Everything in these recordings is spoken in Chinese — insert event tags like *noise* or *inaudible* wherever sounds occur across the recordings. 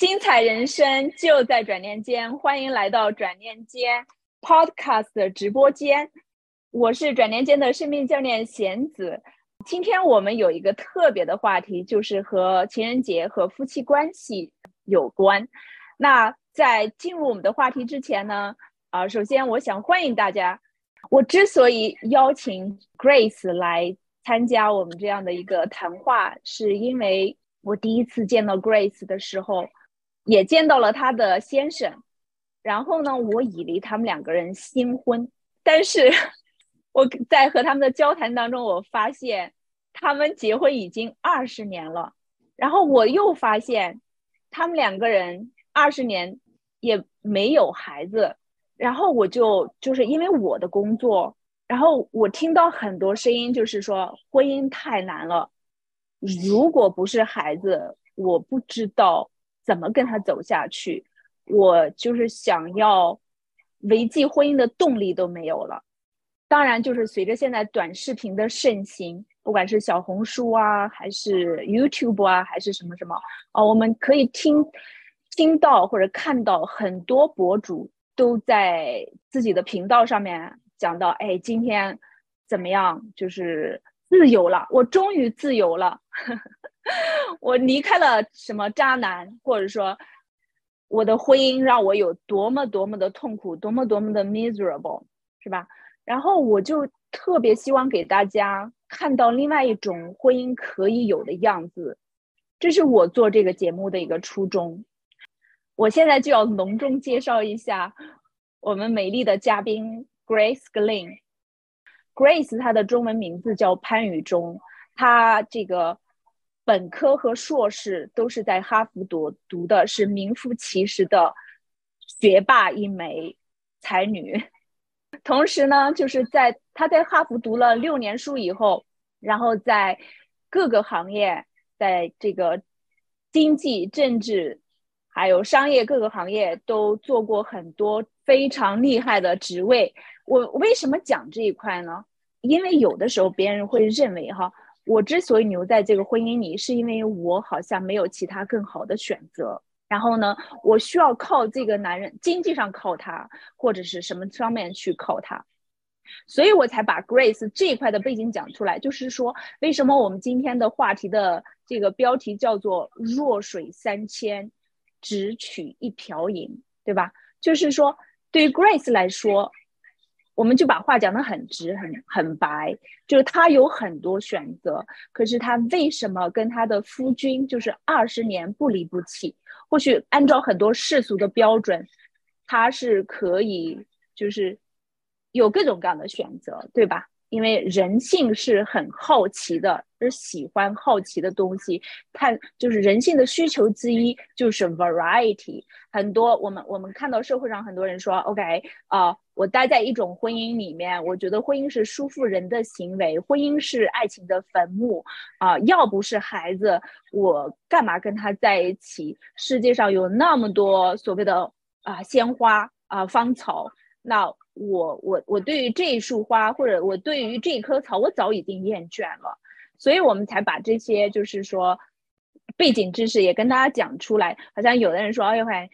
精彩人生就在转念间，欢迎来到转念间 Podcast 的直播间。我是转念间的生命教练贤子。今天我们有一个特别的话题，就是和情人节和夫妻关系有关。那在进入我们的话题之前呢，啊，首先我想欢迎大家。我之所以邀请 Grace 来参加我们这样的一个谈话，是因为我第一次见到 Grace 的时候。也见到了他的先生，然后呢，我以为他们两个人新婚，但是我在和他们的交谈当中，我发现他们结婚已经二十年了，然后我又发现他们两个人二十年也没有孩子，然后我就就是因为我的工作，然后我听到很多声音，就是说婚姻太难了，如果不是孩子，我不知道。怎么跟他走下去？我就是想要维系婚姻的动力都没有了。当然，就是随着现在短视频的盛行，不管是小红书啊，还是 YouTube 啊，还是什么什么啊，我们可以听听到或者看到很多博主都在自己的频道上面讲到：哎，今天怎么样？就是自由了，我终于自由了。*laughs* *laughs* 我离开了什么渣男，或者说我的婚姻让我有多么多么的痛苦，多么多么的 miserable，是吧？然后我就特别希望给大家看到另外一种婚姻可以有的样子，这是我做这个节目的一个初衷。我现在就要隆重介绍一下我们美丽的嘉宾 Grace Glen。Grace 她的中文名字叫潘雨中，她这个。本科和硕士都是在哈佛读读的，是名副其实的学霸一枚才女。同时呢，就是在她在哈佛读了六年书以后，然后在各个行业，在这个经济、政治还有商业各个行业都做过很多非常厉害的职位。我为什么讲这一块呢？因为有的时候别人会认为哈。我之所以留在这个婚姻里，是因为我好像没有其他更好的选择。然后呢，我需要靠这个男人，经济上靠他，或者是什么方面去靠他，所以我才把 Grace 这一块的背景讲出来。就是说，为什么我们今天的话题的这个标题叫做“弱水三千，只取一瓢饮”，对吧？就是说，对于 Grace 来说。我们就把话讲的很直、很很白，就是他有很多选择，可是他为什么跟他的夫君就是二十年不离不弃？或许按照很多世俗的标准，他是可以就是有各种各样的选择，对吧？因为人性是很好奇的，是喜欢好奇的东西。看，就是人性的需求之一就是 variety。很多我们我们看到社会上很多人说，OK 啊，我待在一种婚姻里面，我觉得婚姻是束缚人的行为，婚姻是爱情的坟墓啊！要不是孩子，我干嘛跟他在一起？世界上有那么多所谓的啊鲜花啊芳草，那。我我我对于这一束花，或者我对于这一棵草，我早已经厌倦了，所以我们才把这些就是说背景知识也跟大家讲出来。好像有的人说，哎呦喂，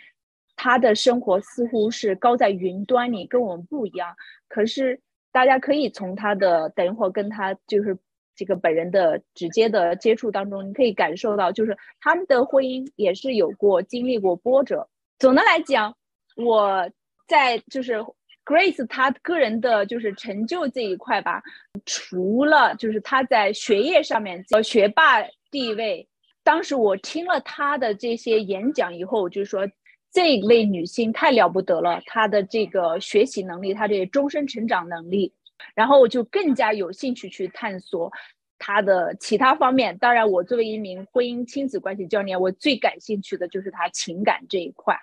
他的生活似乎是高在云端里，跟我们不一样。可是大家可以从他的等一会儿跟他就是这个本人的直接的接触当中，你可以感受到，就是他们的婚姻也是有过经历过波折。总的来讲，我在就是。Grace 她个人的就是成就这一块吧，除了就是她在学业上面呃学霸地位，当时我听了她的这些演讲以后，就是说这一类女性太了不得了，她的这个学习能力，她的终身成长能力，然后我就更加有兴趣去探索她的其他方面。当然，我作为一名婚姻亲子关系教练，我最感兴趣的就是她情感这一块。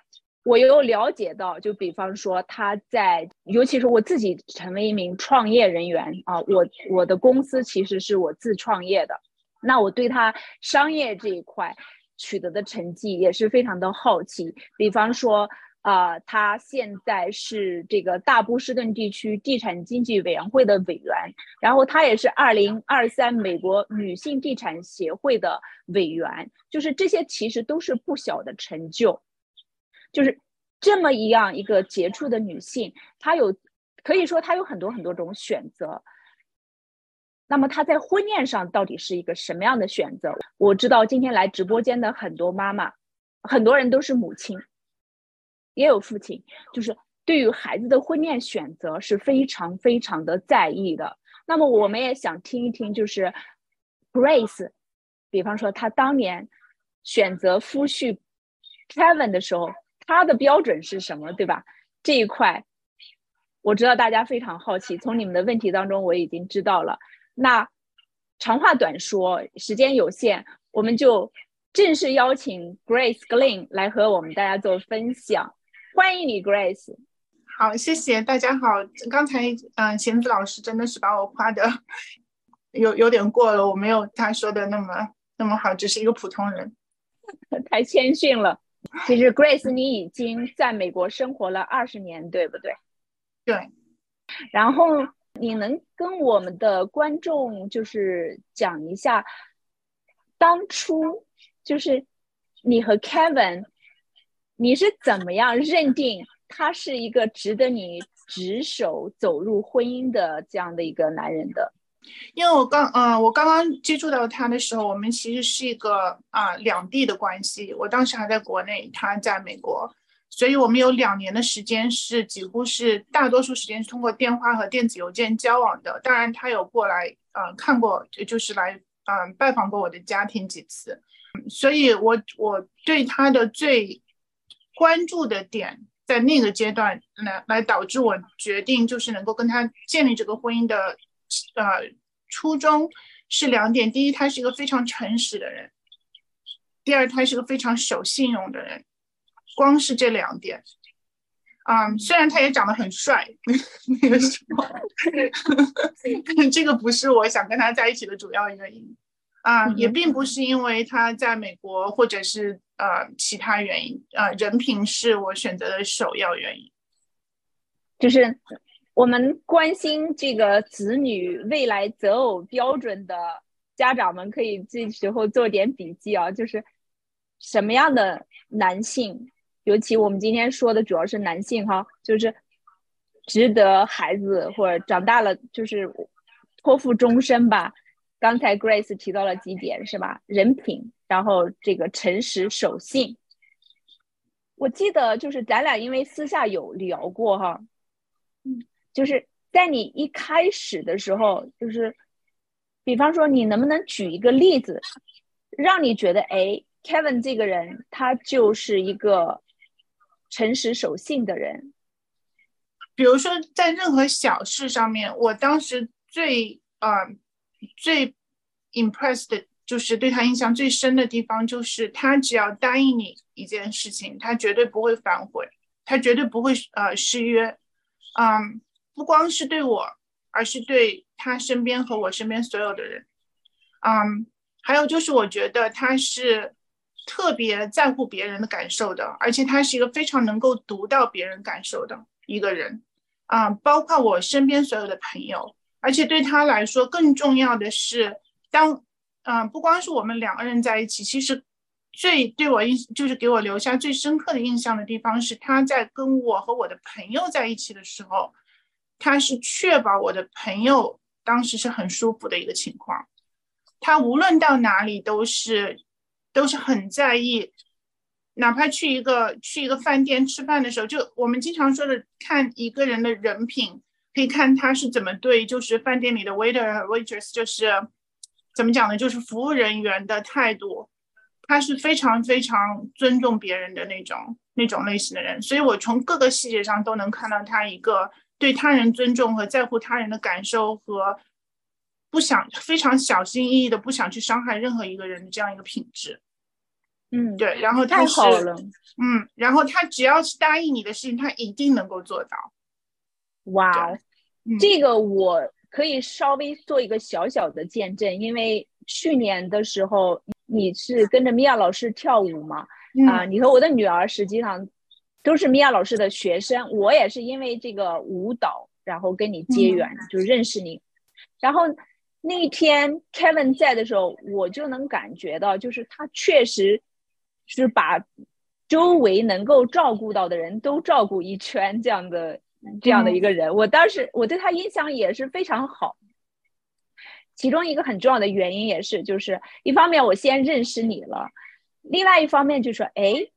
我又了解到，就比方说他在，尤其是我自己成为一名创业人员啊，我我的公司其实是我自创业的，那我对他商业这一块取得的成绩也是非常的好奇。比方说啊，他现在是这个大波士顿地区地产经济委员会的委员，然后他也是二零二三美国女性地产协会的委员，就是这些其实都是不小的成就。就是这么一样一个杰出的女性，她有可以说她有很多很多种选择。那么她在婚恋上到底是一个什么样的选择？我知道今天来直播间的很多妈妈，很多人都是母亲。也有父亲，就是对于孩子的婚恋选择是非常非常的在意的。那么我们也想听一听，就是 Grace，比方说她当年选择夫婿 Kevin 的时候，他的标准是什么，对吧？这一块我知道大家非常好奇，从你们的问题当中我已经知道了。那长话短说，时间有限，我们就正式邀请 Grace Glen 来和我们大家做分享。欢迎你，Grace。好，谢谢大家好。刚才嗯，贤子老师真的是把我夸的有有点过了，我没有他说的那么那么好，只是一个普通人，*laughs* 太谦逊了。*laughs* 其实，Grace，你已经在美国生活了二十年，对不对？对。然后，你能跟我们的观众就是讲一下，当初就是你和 Kevin。你是怎么样认定他是一个值得你执手走入婚姻的这样的一个男人的？因为我刚嗯，我刚刚接触到他的时候，我们其实是一个啊两地的关系。我当时还在国内，他在美国，所以我们有两年的时间是几乎是大多数时间是通过电话和电子邮件交往的。当然，他有过来嗯看过，就是来嗯拜访过我的家庭几次。所以我我对他的最关注的点在那个阶段来来导致我决定就是能够跟他建立这个婚姻的，呃，初衷是两点：第一，他是一个非常诚实的人；第二，他是个非常守信用的人。光是这两点，啊，虽然他也长得很帅，*laughs* 那个时候，*laughs* 这个不是我想跟他在一起的主要原因。啊，也并不是因为他在美国，或者是呃其他原因，啊，人品是我选择的首要原因。就是我们关心这个子女未来择偶标准的家长们，可以这时候做点笔记啊。就是什么样的男性，尤其我们今天说的主要是男性哈，就是值得孩子或者长大了就是托付终身吧。刚才 Grace 提到了几点是吧？人品，然后这个诚实守信。我记得就是咱俩因为私下有聊过哈，就是在你一开始的时候，就是比方说你能不能举一个例子，让你觉得哎，Kevin 这个人他就是一个诚实守信的人。比如说在任何小事上面，我当时最啊。最 impressed 的就是对他印象最深的地方，就是他只要答应你一件事情，他绝对不会反悔，他绝对不会呃失约。嗯，不光是对我，而是对他身边和我身边所有的人。嗯，还有就是我觉得他是特别在乎别人的感受的，而且他是一个非常能够读到别人感受的一个人。啊，包括我身边所有的朋友。而且对他来说，更重要的是，当嗯，不光是我们两个人在一起，其实最对我印就是给我留下最深刻的印象的地方是，他在跟我和我的朋友在一起的时候，他是确保我的朋友当时是很舒服的一个情况。他无论到哪里都是都是很在意，哪怕去一个去一个饭店吃饭的时候，就我们经常说的看一个人的人品。可以看他是怎么对，就是饭店里的 waiter 和 waitress，就是怎么讲呢？就是服务人员的态度，他是非常非常尊重别人的那种那种类型的人。所以我从各个细节上都能看到他一个对他人尊重和在乎他人的感受和不想非常小心翼翼的不想去伤害任何一个人的这样一个品质。嗯，对。然后他是，嗯，然后他只要是答应你的事情，他一定能够做到。哇，这个我可以稍微做一个小小的见证，因为去年的时候你是跟着米娅老师跳舞嘛，啊，你和我的女儿实际上都是米娅老师的学生，我也是因为这个舞蹈，然后跟你结缘，就认识你。然后那天 Kevin 在的时候，我就能感觉到，就是他确实是把周围能够照顾到的人都照顾一圈，这样的这样的一个人。我当时我对他印象也是非常好。其中一个很重要的原因也是，就是一方面我先认识你了，另外一方面就是说，哎。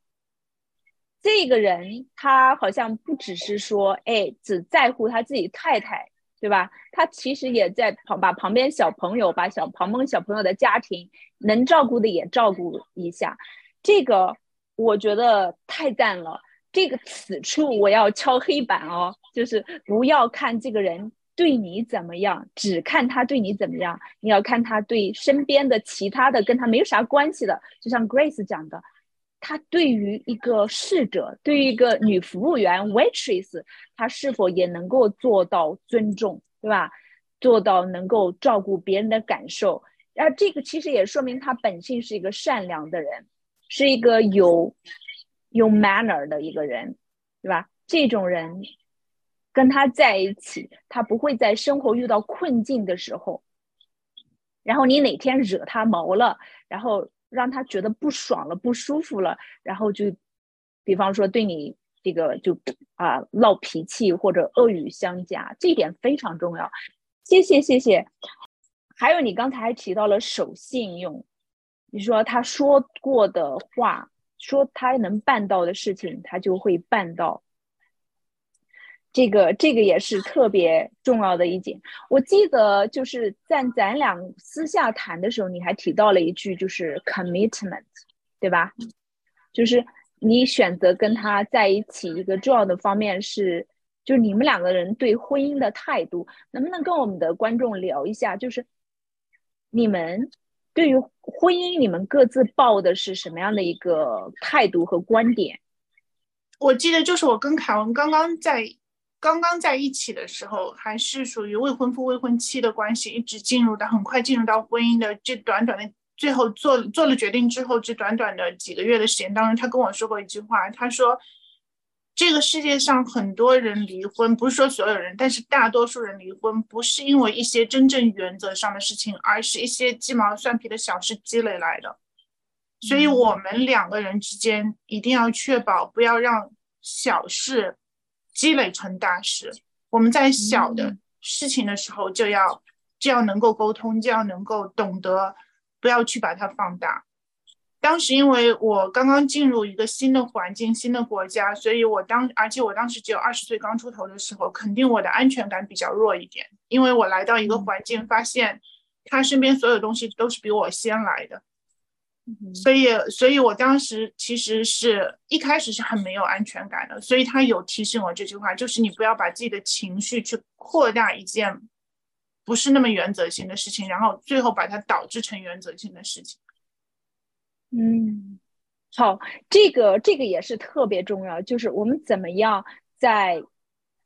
这个人他好像不只是说，哎，只在乎他自己太太，对吧？他其实也在旁把旁边小朋友，把小旁边小朋友的家庭能照顾的也照顾一下。这个我觉得太赞了。这个此处我要敲黑板哦，就是不要看这个人对你怎么样，只看他对你怎么样，你要看他对身边的其他的跟他没有啥关系的，就像 Grace 讲的。他对于一个侍者，对于一个女服务员 waitress，他是否也能够做到尊重，对吧？做到能够照顾别人的感受，然后这个其实也说明他本性是一个善良的人，是一个有有 manner 的一个人，对吧？这种人跟他在一起，他不会在生活遇到困境的时候，然后你哪天惹他毛了，然后。让他觉得不爽了、不舒服了，然后就，比方说对你这个就啊闹脾气或者恶语相加，这一点非常重要。谢谢谢谢。还有你刚才还提到了守信用，你说他说过的话，说他能办到的事情，他就会办到。这个这个也是特别重要的一点。我记得就是在咱俩私下谈的时候，你还提到了一句，就是 commitment，对吧？就是你选择跟他在一起一个重要的方面是，就是你们两个人对婚姻的态度，能不能跟我们的观众聊一下？就是你们对于婚姻，你们各自抱的是什么样的一个态度和观点？我记得就是我跟凯文刚刚在。刚刚在一起的时候，还是属于未婚夫未婚妻的关系，一直进入到很快进入到婚姻的这短短的最后做做了决定之后，这短短的几个月的时间当中，他跟我说过一句话，他说：“这个世界上很多人离婚，不是说所有人，但是大多数人离婚不是因为一些真正原则上的事情，而是一些鸡毛蒜皮的小事积累来的。所以，我们两个人之间一定要确保不要让小事。”积累成大事，我们在小的事情的时候就要就要能够沟通，就要能够懂得，不要去把它放大。当时因为我刚刚进入一个新的环境、新的国家，所以我当而且我当时只有二十岁刚出头的时候，肯定我的安全感比较弱一点，因为我来到一个环境，发现他身边所有东西都是比我先来的。所以，所以我当时其实是一开始是很没有安全感的。所以他有提醒我这句话，就是你不要把自己的情绪去扩大一件不是那么原则性的事情，然后最后把它导致成原则性的事情。嗯，好，这个这个也是特别重要，就是我们怎么样在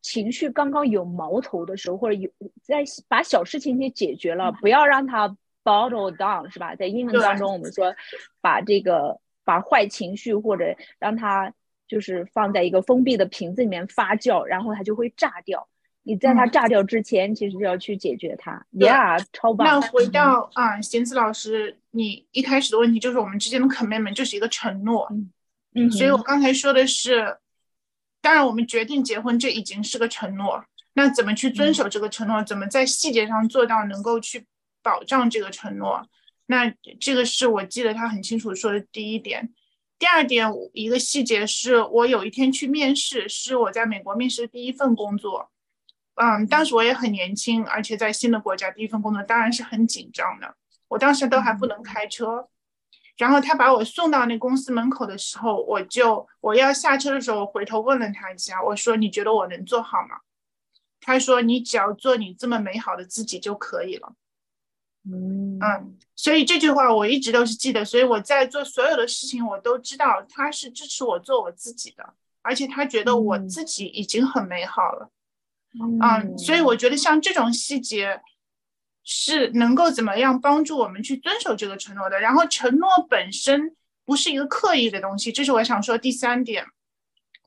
情绪刚刚有矛头的时候，或者有在把小事情给解决了，不要让它。Bottle down 是吧？在英文当中，我们说把这个把坏情绪或者让它就是放在一个封闭的瓶子里面发酵，然后它就会炸掉。你在它炸掉之前，其实就要去解决它。Yeah，超棒。那回到啊，贤子老师，你一开始的问题就是我们之间的 commitment 就是一个承诺。嗯，所以我刚才说的是，当然我们决定结婚，这已经是个承诺。那怎么去遵守这个承诺？怎么在细节上做到能够去？保障这个承诺，那这个是我记得他很清楚说的第一点。第二点，一个细节是我有一天去面试，是我在美国面试的第一份工作。嗯，当时我也很年轻，而且在新的国家第一份工作当然是很紧张的。我当时都还不能开车，然后他把我送到那公司门口的时候，我就我要下车的时候，我回头问了他一下，我说：“你觉得我能做好吗？”他说：“你只要做你这么美好的自己就可以了。”嗯所以这句话我一直都是记得，所以我在做所有的事情，我都知道他是支持我做我自己的，而且他觉得我自己已经很美好了。嗯，所以我觉得像这种细节是能够怎么样帮助我们去遵守这个承诺的。然后承诺本身不是一个刻意的东西，这是我想说第三点。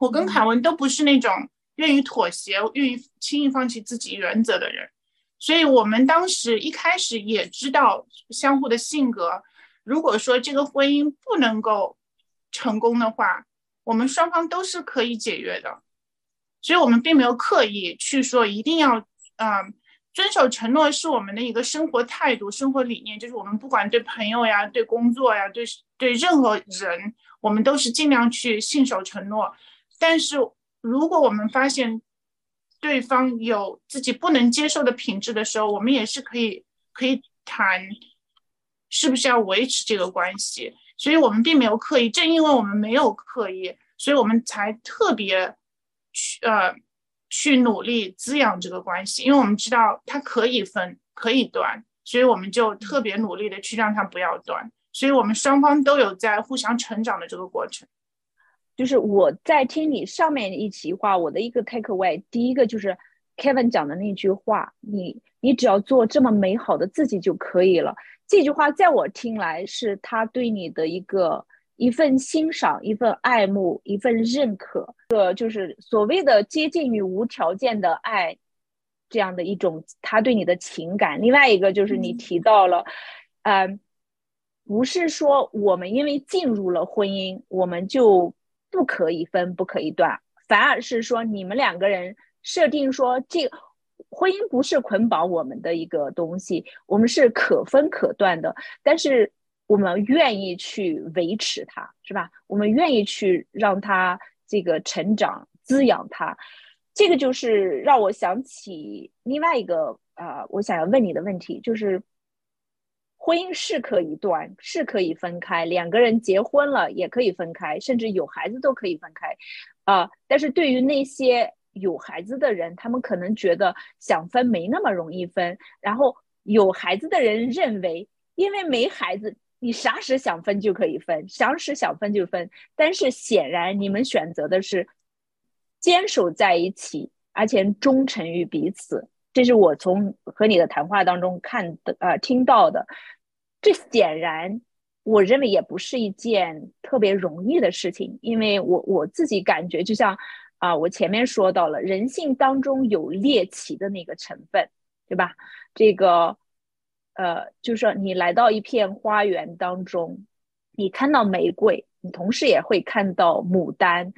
我跟凯文都不是那种愿意妥协、愿意轻易放弃自己原则的人，所以我们当时一开始也知道相互的性格。如果说这个婚姻不能够成功的话，我们双方都是可以解约的，所以我们并没有刻意去说一定要，嗯，遵守承诺是我们的一个生活态度、生活理念，就是我们不管对朋友呀、对工作呀、对对任何人，我们都是尽量去信守承诺。但是如果我们发现对方有自己不能接受的品质的时候，我们也是可以可以谈。是不是要维持这个关系？所以我们并没有刻意，正因为我们没有刻意，所以我们才特别去呃去努力滋养这个关系。因为我们知道它可以分，可以断，所以我们就特别努力的去让它不要断。所以我们双方都有在互相成长的这个过程。就是我在听你上面一席话，我的一个 take away，第一个就是 Kevin 讲的那句话：你你只要做这么美好的自己就可以了。这句话在我听来是他对你的一个一份欣赏、一份爱慕、一份认可，这就是所谓的接近于无条件的爱，这样的一种他对你的情感。另外一个就是你提到了，嗯，不是说我们因为进入了婚姻，我们就不可以分、不可以断，反而是说你们两个人设定说这。婚姻不是捆绑我们的一个东西，我们是可分可断的。但是我们愿意去维持它，是吧？我们愿意去让它这个成长、滋养它。这个就是让我想起另外一个啊，我想要问你的问题，就是婚姻是可以断，是可以分开，两个人结婚了也可以分开，甚至有孩子都可以分开啊。但是对于那些有孩子的人，他们可能觉得想分没那么容易分。然后有孩子的人认为，因为没孩子，你啥时想分就可以分，啥时想分就分。但是显然你们选择的是坚守在一起，而且忠诚于彼此。这是我从和你的谈话当中看的呃听到的。这显然我认为也不是一件特别容易的事情，因为我我自己感觉就像。啊，我前面说到了，人性当中有猎奇的那个成分，对吧？这个，呃，就是说你来到一片花园当中，你看到玫瑰，你同时也会看到牡丹，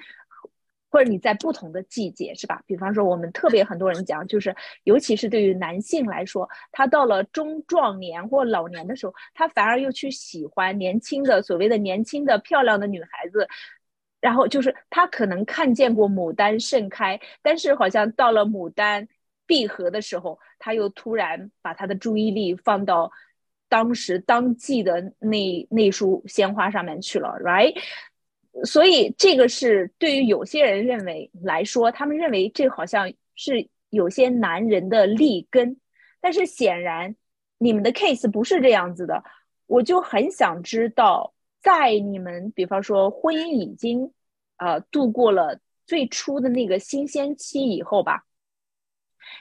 或者你在不同的季节，是吧？比方说，我们特别很多人讲，就是尤其是对于男性来说，他到了中壮年或老年的时候，他反而又去喜欢年轻的所谓的年轻的漂亮的女孩子。然后就是他可能看见过牡丹盛开，但是好像到了牡丹闭合的时候，他又突然把他的注意力放到当时当季的那那束鲜花上面去了，right？所以这个是对于有些人认为来说，他们认为这好像是有些男人的利根，但是显然你们的 case 不是这样子的，我就很想知道。在你们，比方说婚姻已经，呃，度过了最初的那个新鲜期以后吧，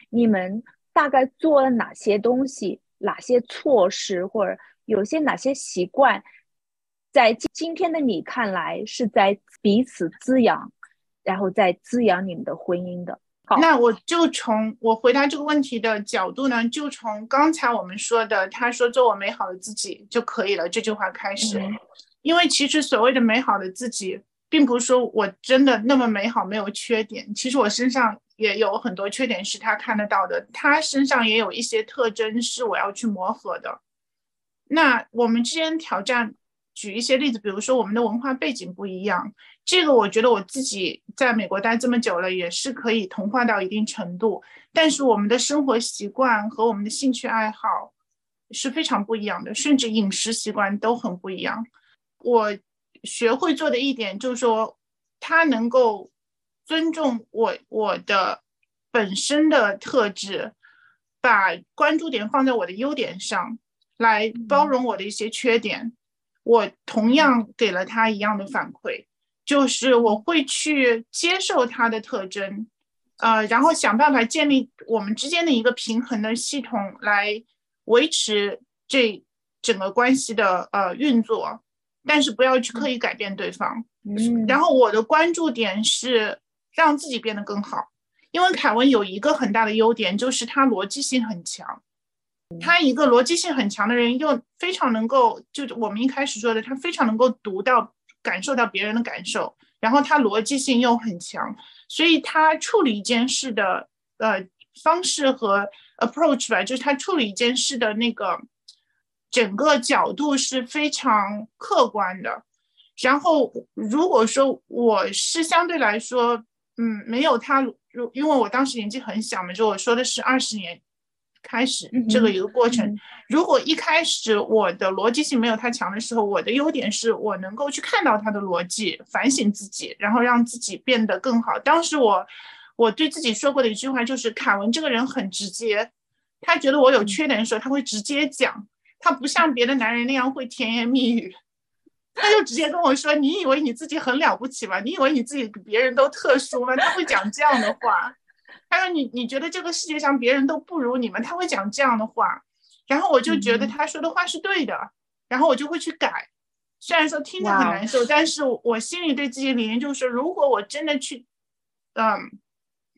你们大概做了哪些东西，哪些措施，或者有些哪些习惯，在今天的你看来是在彼此滋养，然后在滋养你们的婚姻的。好，那我就从我回答这个问题的角度呢，就从刚才我们说的，他说做我美好的自己就可以了这句话开始。因为其实所谓的美好的自己，并不是说我真的那么美好没有缺点。其实我身上也有很多缺点是他看得到的，他身上也有一些特征是我要去磨合的。那我们之间挑战，举一些例子，比如说我们的文化背景不一样，这个我觉得我自己在美国待这么久了，也是可以同化到一定程度。但是我们的生活习惯和我们的兴趣爱好是非常不一样的，甚至饮食习惯都很不一样。我学会做的一点就是说，他能够尊重我我的本身的特质，把关注点放在我的优点上，来包容我的一些缺点。我同样给了他一样的反馈，就是我会去接受他的特征，呃，然后想办法建立我们之间的一个平衡的系统，来维持这整个关系的呃运作。但是不要去刻意改变对方，嗯，然后我的关注点是让自己变得更好，因为凯文有一个很大的优点，就是他逻辑性很强。他一个逻辑性很强的人，又非常能够，就我们一开始说的，他非常能够读到、感受到别人的感受，然后他逻辑性又很强，所以他处理一件事的呃方式和 approach 吧，就是他处理一件事的那个整个角度是非常客观的。然后如果说我是相对来说，嗯，没有他，如因为我当时年纪很小嘛，就我说的是二十年。开始这个一个过程，如果一开始我的逻辑性没有他强的时候，我的优点是我能够去看到他的逻辑，反省自己，然后让自己变得更好。当时我我对自己说过的一句话就是：凯文这个人很直接，他觉得我有缺点的时候，他会直接讲，他不像别的男人那样会甜言蜜语，他就直接跟我说：“你以为你自己很了不起吗？你以为你自己比别人都特殊吗？”他会讲这样的话。他说：“你你觉得这个世界上别人都不如你们？”他会讲这样的话，然后我就觉得他说的话是对的，然后我就会去改。虽然说听着很难受，但是我心里对自己的理念就是说，如果我真的去，嗯，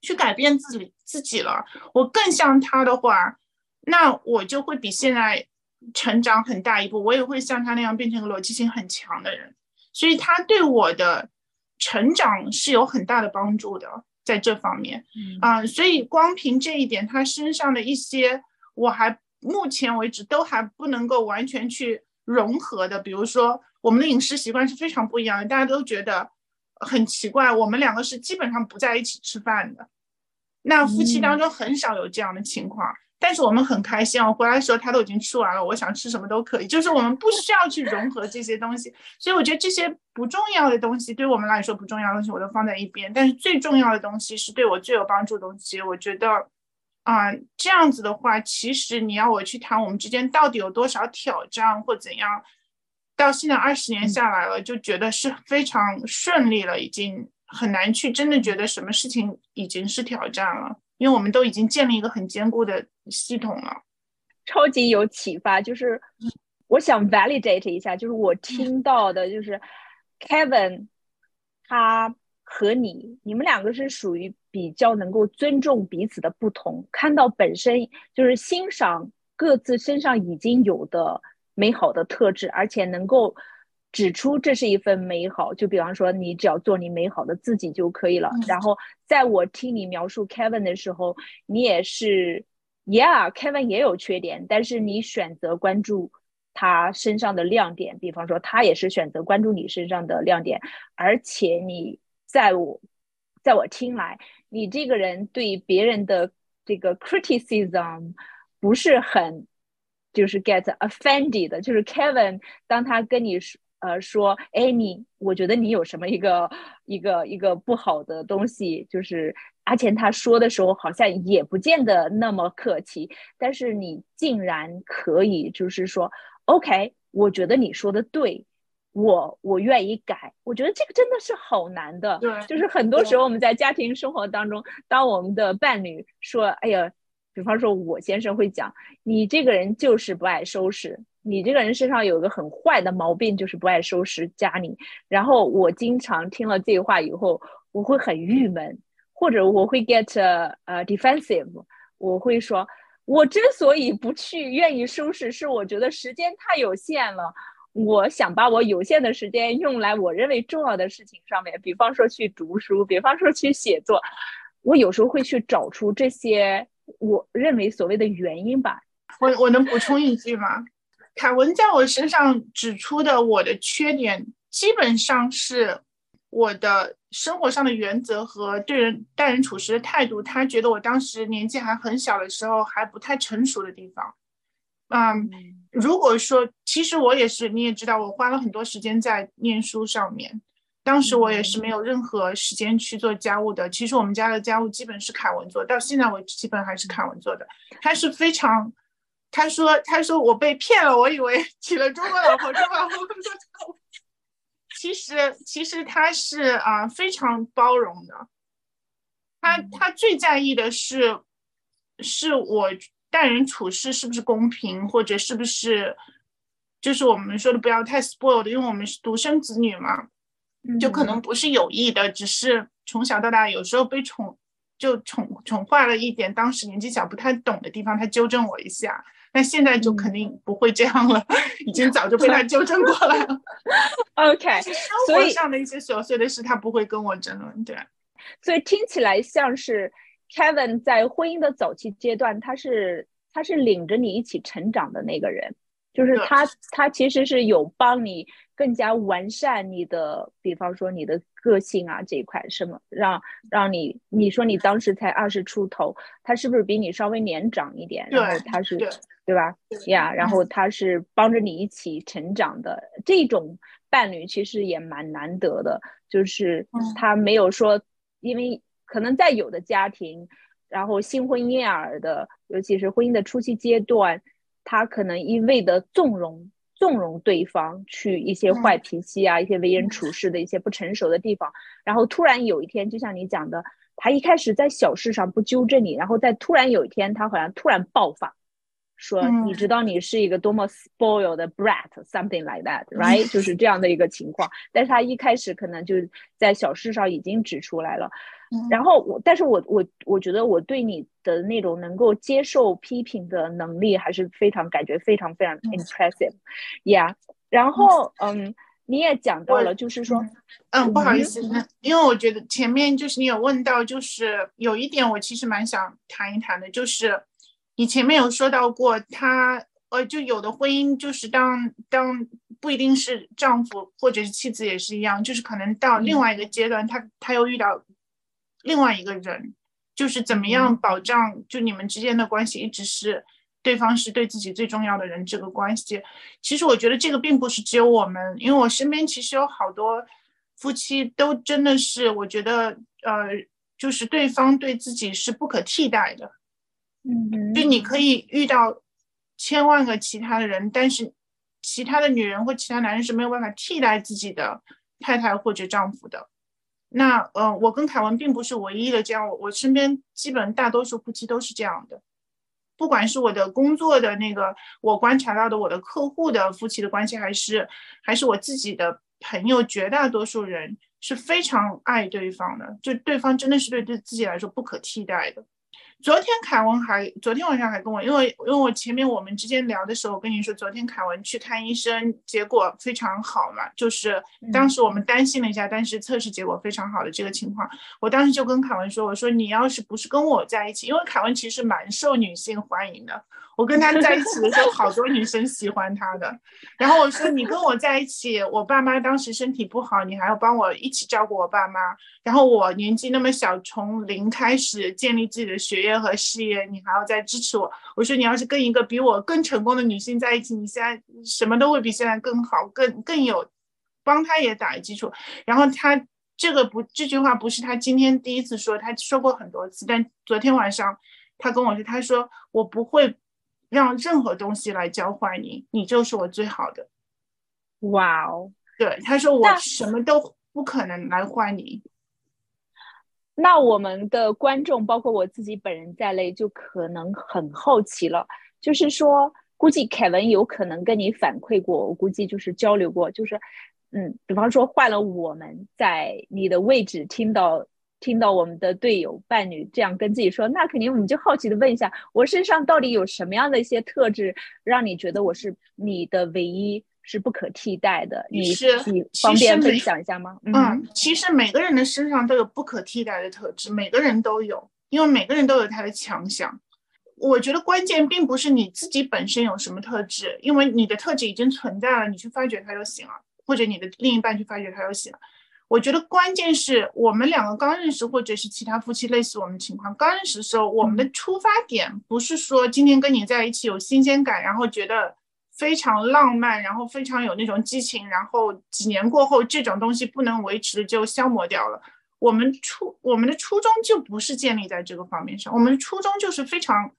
去改变自己自己了，我更像他的话，那我就会比现在成长很大一步。我也会像他那样变成个逻辑性很强的人，所以他对我的成长是有很大的帮助的。在这方面，啊，所以光凭这一点，他身上的一些，我还目前为止都还不能够完全去融合的。比如说，我们的饮食习惯是非常不一样的，大家都觉得很奇怪。我们两个是基本上不在一起吃饭的，那夫妻当中很少有这样的情况。但是我们很开心，我回来的时候他都已经吃完了，我想吃什么都可以，就是我们不需要去融合这些东西。所以我觉得这些不重要的东西，对我们来说不重要的东西，我都放在一边。但是最重要的东西是对我最有帮助的东西。我觉得，啊，这样子的话，其实你要我去谈我们之间到底有多少挑战或怎样，到现在二十年下来了，就觉得是非常顺利了，已经很难去真的觉得什么事情已经是挑战了。因为我们都已经建立一个很坚固的系统了，超级有启发。就是我想 validate 一下，就是我听到的，就是 Kevin 他和你，你们两个是属于比较能够尊重彼此的不同，看到本身就是欣赏各自身上已经有的美好的特质，而且能够。指出这是一份美好，就比方说，你只要做你美好的自己就可以了。然后，在我听你描述 Kevin 的时候，你也是，Yeah，Kevin 也有缺点，但是你选择关注他身上的亮点。比方说，他也是选择关注你身上的亮点，而且你在我，在我听来，你这个人对别人的这个 criticism 不是很，就是 get offended 的。就是 Kevin 当他跟你说。呃，说，哎，你，我觉得你有什么一个一个一个不好的东西，就是阿钱他说的时候，好像也不见得那么客气，但是你竟然可以，就是说，OK，我觉得你说的对，我我愿意改，我觉得这个真的是好难的，对，就是很多时候我们在家庭生活当中，当我们的伴侣说，哎呀，比方说我先生会讲，你这个人就是不爱收拾。你这个人身上有个很坏的毛病，就是不爱收拾家里。然后我经常听了这话以后，我会很郁闷，或者我会 get 呃 defensive。我会说，我之所以不去愿意收拾，是我觉得时间太有限了。我想把我有限的时间用来我认为重要的事情上面，比方说去读书，比方说去写作。我有时候会去找出这些我认为所谓的原因吧。我我能补充一句吗？凯文在我身上指出的我的缺点，基本上是我的生活上的原则和对人待人处事的态度。他觉得我当时年纪还很小的时候还不太成熟的地方。嗯，如果说其实我也是，你也知道，我花了很多时间在念书上面。当时我也是没有任何时间去做家务的。其实我们家的家务基本是凯文做，到现在为止基本还是凯文做的。他是非常。他说：“他说我被骗了，我以为娶了中国老婆，中国老婆工作其实，其实他是啊，非常包容的。他他最在意的是，是我待人处事是不是公平，或者是不是，就是我们说的不要太 spoiled，因为我们是独生子女嘛。就可能不是有意的，只是从小到大有时候被宠就宠宠坏了一点，当时年纪小不太懂的地方，他纠正我一下。那现在就肯定不会这样了，已经早就被他纠正过来了。OK，生活上的一些琐碎的事，他不会跟我争论。对，所以听起来像是 Kevin 在婚姻的早期阶段，他是他是领着你一起成长的那个人。就是他，他其实是有帮你更加完善你的，比方说你的个性啊这一块，什么让让你，你说你当时才二十出头，他是不是比你稍微年长一点？然后他是，对吧？呀，然后他是帮着你一起成长的这种伴侣，其实也蛮难得的。就是他没有说，因为可能在有的家庭，然后新婚燕尔的，尤其是婚姻的初期阶段。他可能一味的纵容纵容对方去一些坏脾气啊，一些为人处事的一些不成熟的地方，然后突然有一天，就像你讲的，他一开始在小事上不纠正你，然后再突然有一天，他好像突然爆发。说你知道你是一个多么 spoiled 的 brat，something like that，right？*laughs* 就是这样的一个情况。但是他一开始可能就在小事上已经指出来了。然后我，但是我我我觉得我对你的那种能够接受批评的能力还是非常感觉非常非常 impressive，yeah。然后嗯，你也讲到了，就是说，嗯，不好意思，因为我觉得前面就是你有问到，就是有一点我其实蛮想谈一谈的，就是。你前面有说到过，他呃，就有的婚姻就是当当不一定是丈夫或者是妻子也是一样，就是可能到另外一个阶段，他他又遇到另外一个人，就是怎么样保障就你们之间的关系一直是对方是对自己最重要的人这个关系。其实我觉得这个并不是只有我们，因为我身边其实有好多夫妻都真的是，我觉得呃，就是对方对自己是不可替代的。嗯，就你可以遇到千万个其他的人，但是其他的女人或其他男人是没有办法替代自己的太太或者丈夫的。那呃，我跟凯文并不是唯一的这样，我身边基本大多数夫妻都是这样的。不管是我的工作的那个，我观察到的我的客户的夫妻的关系，还是还是我自己的朋友，绝大多数人是非常爱对方的，就对方真的是对对自己来说不可替代的。昨天凯文还昨天晚上还跟我，因为因为我前面我们之间聊的时候，我跟你说，昨天凯文去看医生，结果非常好嘛，就是当时我们担心了一下，但是测试结果非常好的这个情况，我当时就跟凯文说，我说你要是不是跟我在一起，因为凯文其实蛮受女性欢迎的。我跟他在一起的时候，好多女生喜欢他的。然后我说：“你跟我在一起，我爸妈当时身体不好，你还要帮我一起照顾我爸妈。然后我年纪那么小，从零开始建立自己的学业和事业，你还要再支持我。”我说：“你要是跟一个比我更成功的女性在一起，你现在什么都会比现在更好，更更有帮他也打基础。”然后他这个不这句话不是他今天第一次说，他说过很多次。但昨天晚上他跟我说：“他说我不会。”让任何东西来交换你，你就是我最好的。哇哦，对，他说我什么都不可能来换你。那我们的观众，包括我自己本人在内，就可能很好奇了。就是说，估计凯文有可能跟你反馈过，我估计就是交流过，就是，嗯，比方说换了我们在你的位置，听到。听到我们的队友伴侣这样跟自己说，那肯定我们就好奇的问一下，我身上到底有什么样的一些特质，让你觉得我是你的唯一，是不可替代的？你是你方便分享一下吗？嗯，其实每个人的身上都有不可替代的特质，每个人都有，因为每个人都有他的强项。我觉得关键并不是你自己本身有什么特质，因为你的特质已经存在了，你去发掘它就行了，或者你的另一半去发掘它就行了。我觉得关键是我们两个刚认识，或者是其他夫妻类似我们情况，刚认识的时候，我们的出发点不是说今天跟你在一起有新鲜感，然后觉得非常浪漫，然后非常有那种激情，然后几年过后这种东西不能维持就消磨掉了。我们初我们的初衷就不是建立在这个方面上，我们的初衷就是非常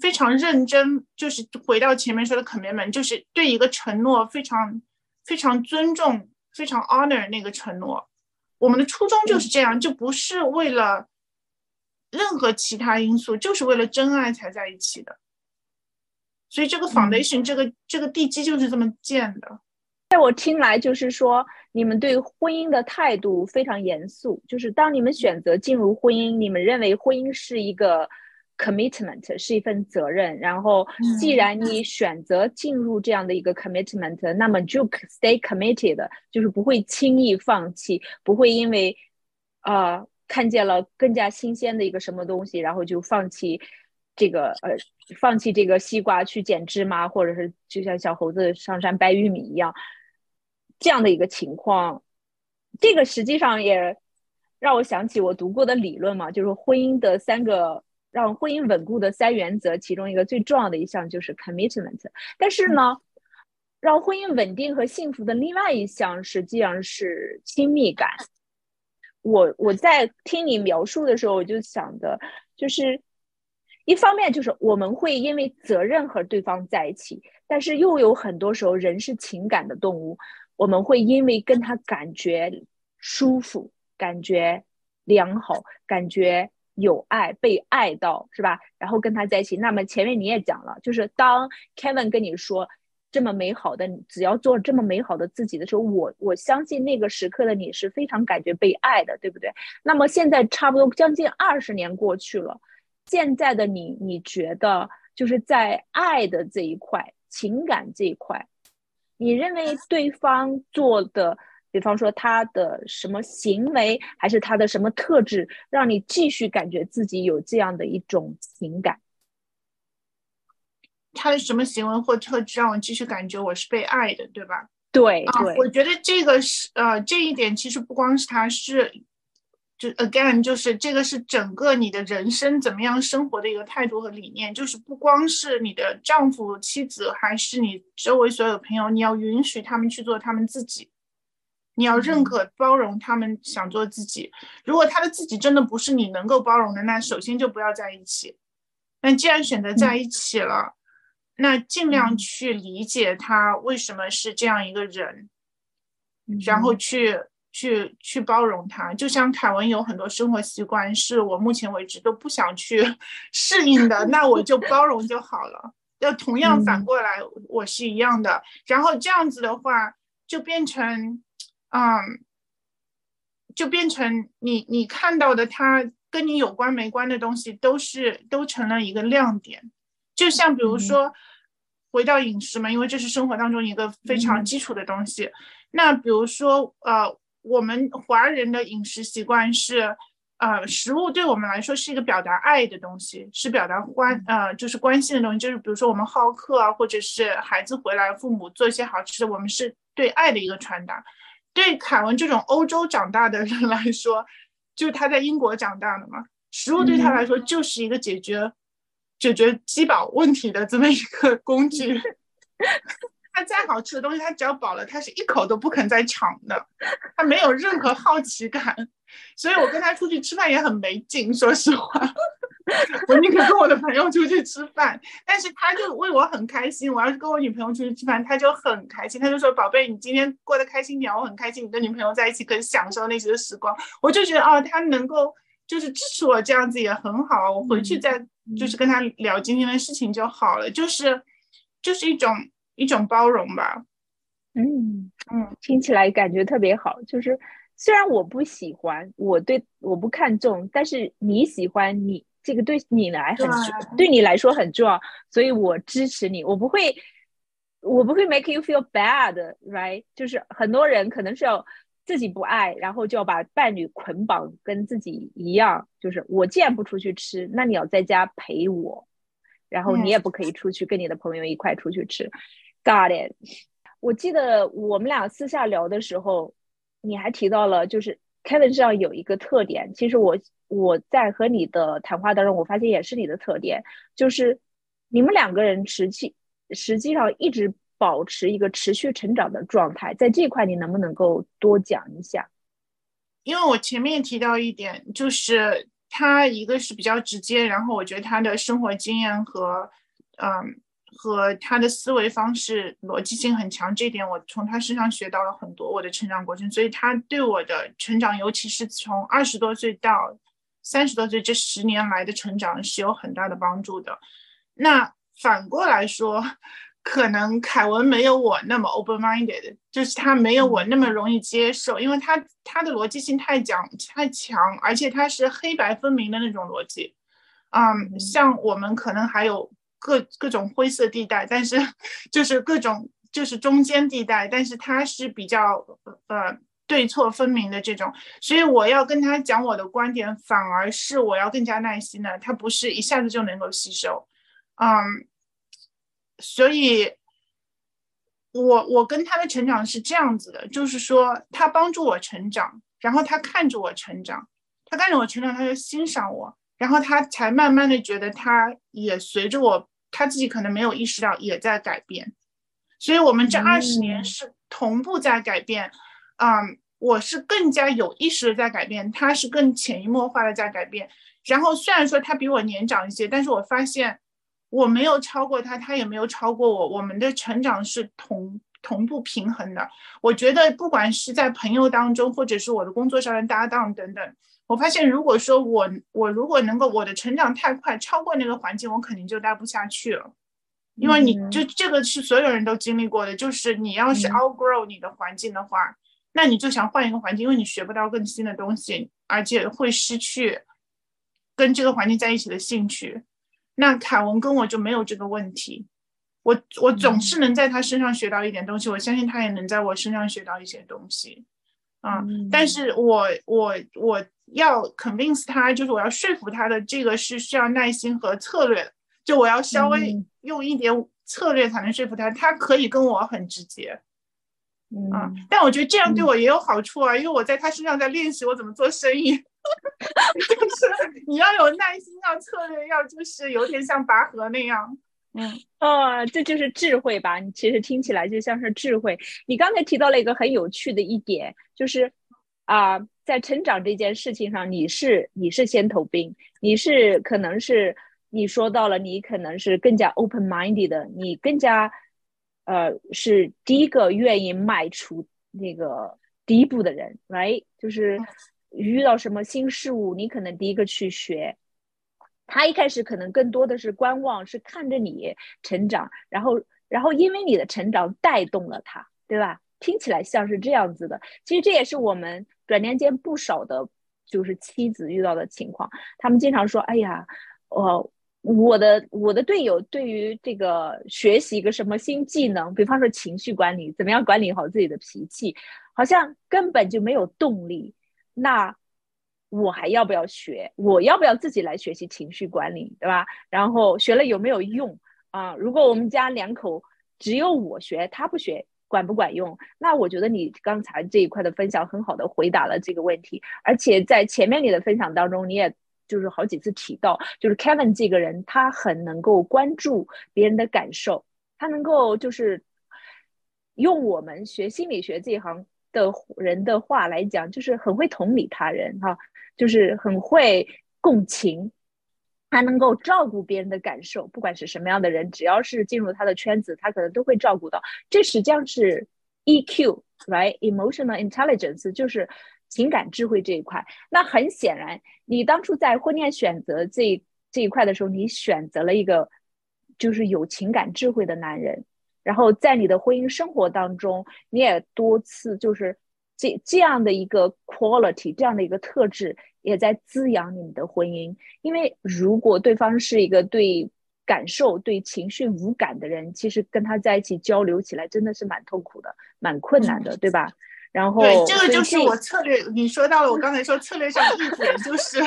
非常认真，就是回到前面说的 commitment，就是对一个承诺非常非常尊重。非常 honor 那个承诺，我们的初衷就是这样，就不是为了任何其他因素，就是为了真爱才在一起的。所以这个 foundation，这个这个地基就是这么建的。在我听来，就是说你们对婚姻的态度非常严肃。就是当你们选择进入婚姻，你们认为婚姻是一个 commitment，是一份责任。然后，既然你选择进入这样的一个 commitment，那么就 stay committed，就是不会轻易放弃，不会因为啊看见了更加新鲜的一个什么东西，然后就放弃这个呃。放弃这个西瓜去捡芝麻，或者是就像小猴子上山掰玉米一样，这样的一个情况，这个实际上也让我想起我读过的理论嘛，就是婚姻的三个让婚姻稳固的三原则，其中一个最重要的一项就是 commitment。但是呢，让婚姻稳定和幸福的另外一项实际上是亲密感。我我在听你描述的时候，我就想的就是。一方面就是我们会因为责任和对方在一起，但是又有很多时候人是情感的动物，我们会因为跟他感觉舒服、感觉良好、感觉有爱、被爱到，是吧？然后跟他在一起。那么前面你也讲了，就是当 Kevin 跟你说这么美好的，只要做这么美好的自己的时候，我我相信那个时刻的你是非常感觉被爱的，对不对？那么现在差不多将近二十年过去了。现在的你，你觉得就是在爱的这一块、情感这一块，你认为对方做的，比方说他的什么行为，还是他的什么特质，让你继续感觉自己有这样的一种情感？他的什么行为或特质让我继续感觉我是被爱的，对吧？对，啊，我觉得这个是呃，这一点其实不光是他是。就 again，就是这个是整个你的人生怎么样生活的一个态度和理念，就是不光是你的丈夫、妻子，还是你周围所有的朋友，你要允许他们去做他们自己，你要认可、包容他们想做自己。如果他的自己真的不是你能够包容的，那首先就不要在一起。那既然选择在一起了，那尽量去理解他为什么是这样一个人，然后去。去去包容他，就像凯文有很多生活习惯是我目前为止都不想去 *laughs* 适应的，那我就包容就好了。要同样反过来，我是一样的。然后这样子的话，就变成，嗯，就变成你你看到的他跟你有关没关的东西，都是都成了一个亮点。就像比如说，回到饮食嘛，因为这是生活当中一个非常基础的东西。那比如说，呃。我们华人的饮食习惯是，呃，食物对我们来说是一个表达爱的东西，是表达关，呃，就是关心的东西。就是比如说我们好客啊，或者是孩子回来，父母做一些好吃的，我们是对爱的一个传达。对凯文这种欧洲长大的人来说，就他在英国长大的嘛，食物对他来说就是一个解决解决饥饱问题的这么一个工具。*laughs* 他再好吃的东西，他只要饱了，他是一口都不肯再尝的。他没有任何好奇感，*laughs* 所以我跟他出去吃饭也很没劲。说实话，*laughs* 我宁可跟我的朋友出去吃饭，但是他就为我很开心。我要是跟我女朋友出去吃饭，他就很开心。他就说：“宝贝，你今天过得开心点，我很开心。你跟女朋友在一起可以享受那些时光。”我就觉得哦，他能够就是支持我这样子也很好。我回去再就是跟他聊今天的事情就好了，就是就是一种。一种包容吧，嗯嗯，听起来感觉特别好。就是虽然我不喜欢，我对我不看重，但是你喜欢，你这个对你来很对你来说很重要，所以我支持你。我不会，我不会 make you feel bad，right？就是很多人可能是要自己不爱，然后就要把伴侣捆绑跟自己一样，就是我既然不出去吃，那你要在家陪我，然后你也不可以出去跟你的朋友一块出去吃。Got it。我记得我们俩私下聊的时候，你还提到了，就是 Kevin 身上有一个特点。其实我我在和你的谈话当中，我发现也是你的特点，就是你们两个人实际实际上一直保持一个持续成长的状态。在这块，你能不能够多讲一下？因为我前面提到一点，就是他一个是比较直接，然后我觉得他的生活经验和嗯。和他的思维方式逻辑性很强，这一点我从他身上学到了很多我的成长过程，所以他对我的成长，尤其是从二十多岁到三十多岁这十年来的成长是有很大的帮助的。那反过来说，可能凯文没有我那么 open minded，就是他没有我那么容易接受，因为他他的逻辑性太强太强，而且他是黑白分明的那种逻辑。嗯，像我们可能还有各各种灰色地带，但是就是各种就是中间地带，但是他是比较呃对错分明的这种，所以我要跟他讲我的观点，反而是我要更加耐心的，他不是一下子就能够吸收。嗯，所以，我我跟他的成长是这样子的，就是说他帮助我成长，然后他看着我成长，他看着我成长，他就欣赏我。然后他才慢慢的觉得，他也随着我，他自己可能没有意识到也在改变，所以我们这二十年是同步在改变，嗯，我是更加有意识的在改变，他是更潜移默化的在改变。然后虽然说他比我年长一些，但是我发现我没有超过他，他也没有超过我，我们的成长是同同步平衡的。我觉得不管是在朋友当中，或者是我的工作上的搭档等等。我发现，如果说我我如果能够我的成长太快，超过那个环境，我肯定就待不下去了。因为你就这个是所有人都经历过的，就是你要是 outgrow 你的环境的话，那你就想换一个环境，因为你学不到更新的东西，而且会失去跟这个环境在一起的兴趣。那凯文跟我就没有这个问题，我我总是能在他身上学到一点东西，我相信他也能在我身上学到一些东西。嗯，但是我我我要 convince 他，就是我要说服他的这个是需要耐心和策略的，就我要稍微用一点策略才能说服他。他可以跟我很直接，嗯，但我觉得这样对我也有好处啊，因为我在他身上在练习我怎么做生意，*laughs* 就是你要有耐心，要策略，要就是有点像拔河那样。嗯哦，这就是智慧吧？你其实听起来就像是智慧。你刚才提到了一个很有趣的一点，就是啊，在成长这件事情上，你是你是先头兵，你是可能是你说到了，你可能是更加 open minded 的，你更加呃是第一个愿意迈出那个第一步的人，right？就是遇到什么新事物，你可能第一个去学。他一开始可能更多的是观望，是看着你成长，然后，然后因为你的成长带动了他，对吧？听起来像是这样子的。其实这也是我们转念间不少的，就是妻子遇到的情况。他们经常说：“哎呀，我我的我的队友对于这个学习一个什么新技能，比方说情绪管理，怎么样管理好自己的脾气，好像根本就没有动力。”那。我还要不要学？我要不要自己来学习情绪管理，对吧？然后学了有没有用啊？如果我们家两口只有我学，他不学，管不管用？那我觉得你刚才这一块的分享很好的回答了这个问题，而且在前面你的分享当中，你也就是好几次提到，就是 Kevin 这个人，他很能够关注别人的感受，他能够就是用我们学心理学这一行的人的话来讲，就是很会同理他人哈。就是很会共情，他能够照顾别人的感受，不管是什么样的人，只要是进入他的圈子，他可能都会照顾到。这实际上是 EQ，right？Emotional intelligence 就是情感智慧这一块。那很显然，你当初在婚恋选择这这一块的时候，你选择了一个就是有情感智慧的男人，然后在你的婚姻生活当中，你也多次就是。这这样的一个 quality，这样的一个特质，也在滋养你们的婚姻。因为如果对方是一个对感受、对情绪无感的人，其实跟他在一起交流起来真的是蛮痛苦的、蛮困难的，对吧？然后，对，这个就是我策略。你说到了我刚才说策略上的一点，就是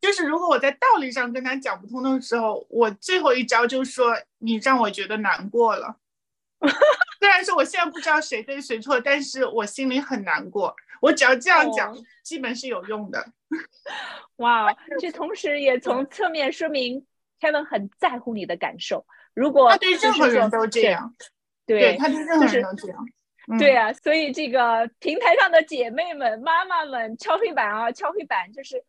就是如果我在道理上跟他讲不通的时候，我最后一招就是说你让我觉得难过了。虽然说我现在不知道谁对谁错，但是我心里很难过。我只要这样讲，基本是有用的。*laughs* 哇，这同时也从侧面说明 Kevin 很在乎你的感受。如果他对任何人都这样，对他对任何人都这样，对啊。所以这个平台上的姐妹们、妈妈们，敲黑板啊，敲黑板，就是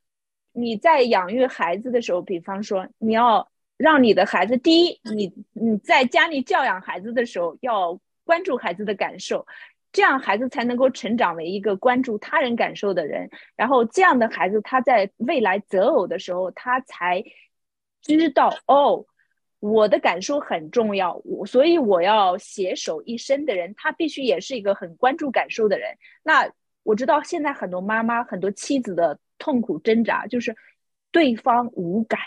你在养育孩子的时候，比方说你要。让你的孩子，第一，你你在家里教养孩子的时候，要关注孩子的感受，这样孩子才能够成长为一个关注他人感受的人。然后，这样的孩子他在未来择偶的时候，他才知道哦，我的感受很重要，我所以我要携手一生的人，他必须也是一个很关注感受的人。那我知道现在很多妈妈、很多妻子的痛苦挣扎就是对方无感，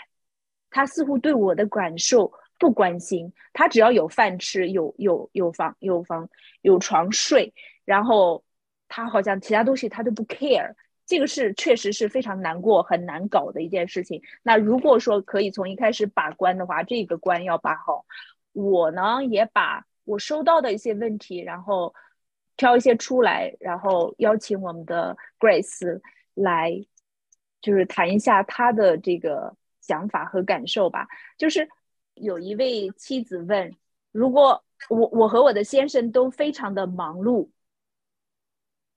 他似乎对我的感受不关心，他只要有饭吃、有有有房、有房、有床睡，然后他好像其他东西他都不 care。这个是确实是非常难过、很难搞的一件事情。那如果说可以从一开始把关的话，这个关要把好。我呢也把我收到的一些问题，然后挑一些出来，然后邀请我们的 Grace 来，就是谈一下他的这个想法和感受吧。就是有一位妻子问：如果我我和我的先生都非常的忙碌。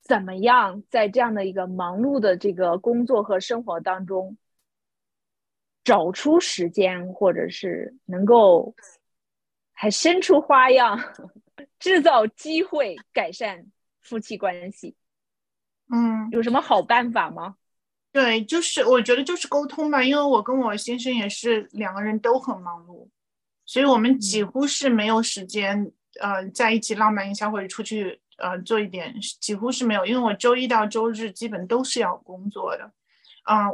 怎么样在这样的一个忙碌的这个工作和生活当中，找出时间，或者是能够还生出花样，制造机会改善夫妻关系？嗯，有什么好办法吗？对，就是我觉得就是沟通吧，因为我跟我先生也是两个人都很忙碌，所以我们几乎是没有时间呃在一起浪漫一下或者出去。呃，做一点几乎是没有，因为我周一到周日基本都是要工作的，嗯，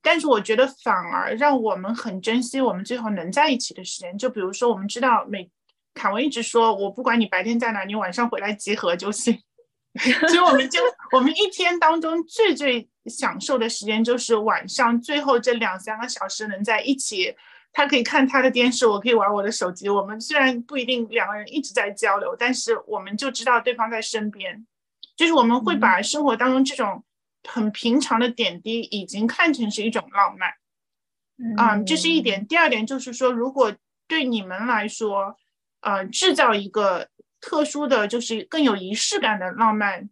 但是我觉得反而让我们很珍惜我们最后能在一起的时间。就比如说，我们知道每凯文一直说我不管你白天在哪，你晚上回来集合就行，*laughs* 所以我们就 *laughs* 我们一天当中最最享受的时间就是晚上最后这两三个小时能在一起。他可以看他的电视，我可以玩我的手机。我们虽然不一定两个人一直在交流，但是我们就知道对方在身边。就是我们会把生活当中这种很平常的点滴，已经看成是一种浪漫。嗯，这是一点。第二点就是说，如果对你们来说，呃，制造一个特殊的就是更有仪式感的浪漫。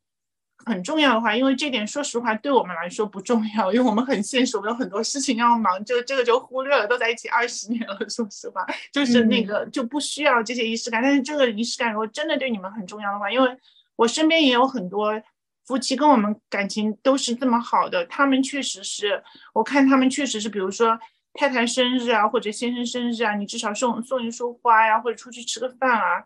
很重要的话，因为这点说实话对我们来说不重要，因为我们很现实，我们有很多事情要忙，就这个就忽略了。都在一起二十年了，*laughs* 说实话，就是那个就不需要这些仪式感。但是这个仪式感如果真的对你们很重要的话，因为我身边也有很多夫妻跟我们感情都是这么好的，他们确实是我看他们确实是，比如说太太生日啊，或者先生生日啊，你至少送送一束花呀，或者出去吃个饭啊。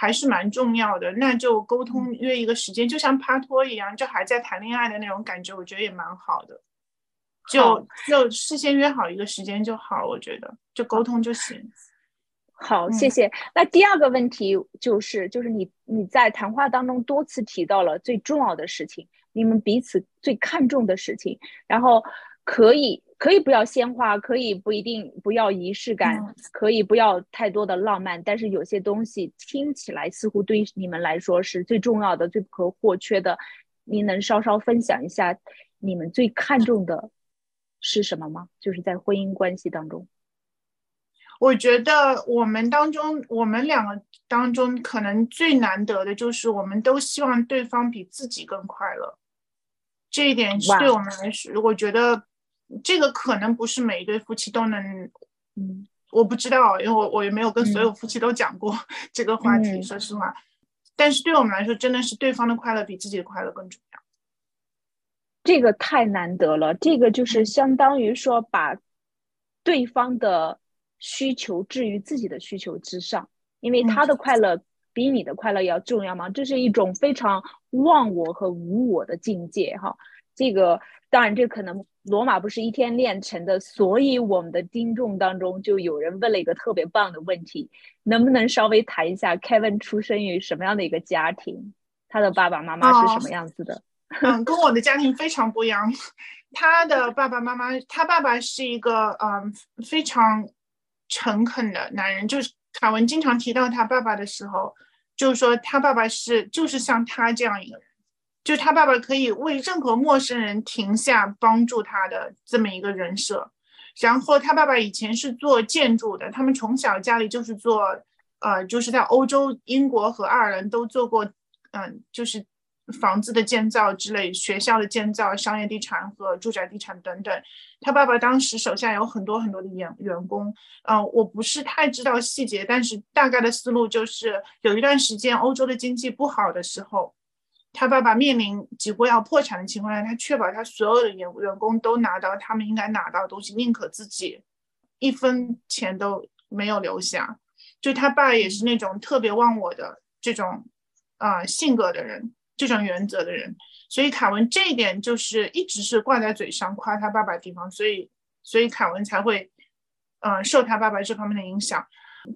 还是蛮重要的，那就沟通约一个时间，就像拍拖一样，就还在谈恋爱的那种感觉，我觉得也蛮好的。就就事先约好一个时间就好，我觉得就沟通就行。好，谢谢。那第二个问题就是，就是你你在谈话当中多次提到了最重要的事情，你们彼此最看重的事情，然后可以。可以不要鲜花，可以不一定不要仪式感，可以不要太多的浪漫，但是有些东西听起来似乎对你们来说是最重要的、最不可或缺的。您能稍稍分享一下你们最看重的是什么吗？就是在婚姻关系当中，我觉得我们当中，我们两个当中可能最难得的就是我们都希望对方比自己更快乐。这一点是对我们来说，我觉得。这个可能不是每一对夫妻都能，嗯，我不知道，因为我我也没有跟所有夫妻都讲过 *laughs* 这个话题，说实话。但是对我们来说，真的是对方的快乐比自己的快乐更重要。这个太难得了，这个就是相当于说把对方的需求置于自己的需求之上，因为他的快乐比你的快乐要重要吗？这是一种非常忘我和无我的境界，哈。这个当然，这可能罗马不是一天练成的，所以我们的听众当中就有人问了一个特别棒的问题：能不能稍微谈一下 Kevin 出生于什么样的一个家庭？他的爸爸妈妈是什么样子的？嗯，跟我的家庭非常不一样。他的爸爸妈妈，他爸爸是一个嗯非常诚恳的男人，就是凯文经常提到他爸爸的时候，就是说他爸爸是就是像他这样一个人。就他爸爸可以为任何陌生人停下帮助他的这么一个人设，然后他爸爸以前是做建筑的，他们从小家里就是做，呃，就是在欧洲、英国和爱尔兰都做过，嗯，就是房子的建造之类、学校的建造、商业地产和住宅地产等等。他爸爸当时手下有很多很多的员员工，嗯，我不是太知道细节，但是大概的思路就是有一段时间欧洲的经济不好的时候。他爸爸面临几乎要破产的情况下，他确保他所有的员员工都拿到他们应该拿到的东西，宁可自己一分钱都没有留下。就他爸也是那种特别忘我的这种啊性格的人，这种原则的人。所以凯文这一点就是一直是挂在嘴上夸他爸爸的地方，所以所以凯文才会嗯受他爸爸这方面的影响。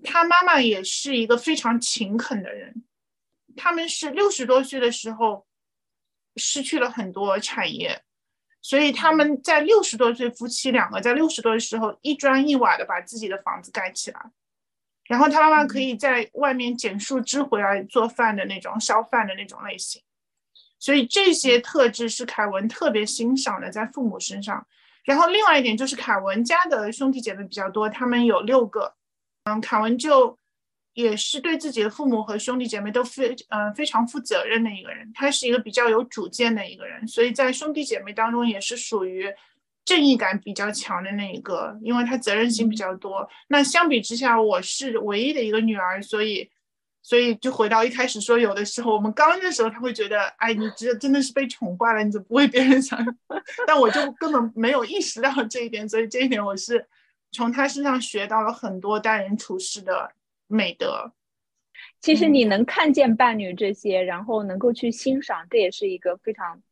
他妈妈也是一个非常勤恳的人，他们是六十多岁的时候失去了很多产业，所以他们在六十多岁夫妻两个在六十多的时候一砖一瓦的把自己的房子盖起来，然后他妈妈可以在外面捡树枝回来做饭的那种烧饭的那种类型，所以这些特质是凯文特别欣赏的在父母身上。然后另外一点就是凯文家的兄弟姐妹比较多，他们有六个。嗯，凯文就也是对自己的父母和兄弟姐妹都非嗯非常负责任的一个人，他是一个比较有主见的一个人，所以在兄弟姐妹当中也是属于正义感比较强的那一个，因为他责任心比较多。那相比之下，我是唯一的一个女儿，所以所以就回到一开始说，有的时候我们刚认识的时候，他会觉得，哎，你这真的是被宠坏了，你怎么不为别人想？*laughs* 但我就根本没有意识到这一点，所以这一点我是。从他身上学到了很多待人处事的美德。其实你能看见伴侣这些，然后能够去欣赏，这也是一个非常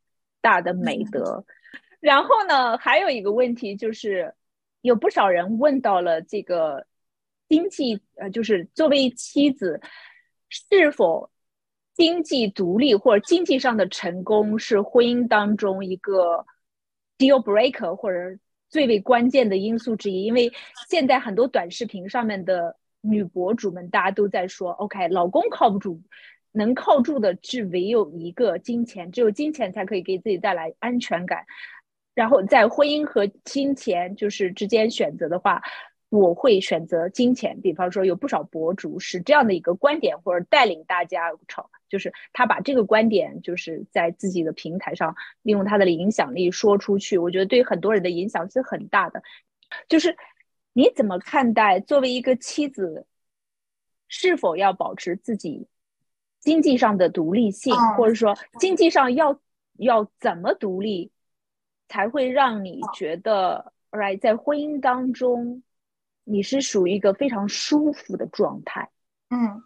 大的美德。然后呢，还有一个问题就是，有不少人问到了这个经济，呃，就是作为妻子，是否经济独立或者经济上的成功是婚姻当中一个 deal breaker 或者。最为关键的因素之一，因为现在很多短视频上面的女博主们，大家都在说，OK，老公靠不住，能靠住的只唯有一个金钱，只有金钱才可以给自己带来安全感。然后在婚姻和金钱就是之间选择的话。我会选择金钱，比方说有不少博主是这样的一个观点，或者带领大家炒，就是他把这个观点就是在自己的平台上利用他的影响力说出去，我觉得对很多人的影响是很大的。就是你怎么看待作为一个妻子，是否要保持自己经济上的独立性，或者说经济上要要怎么独立，才会让你觉得，right，在婚姻当中。你是属于一个非常舒服的状态，嗯，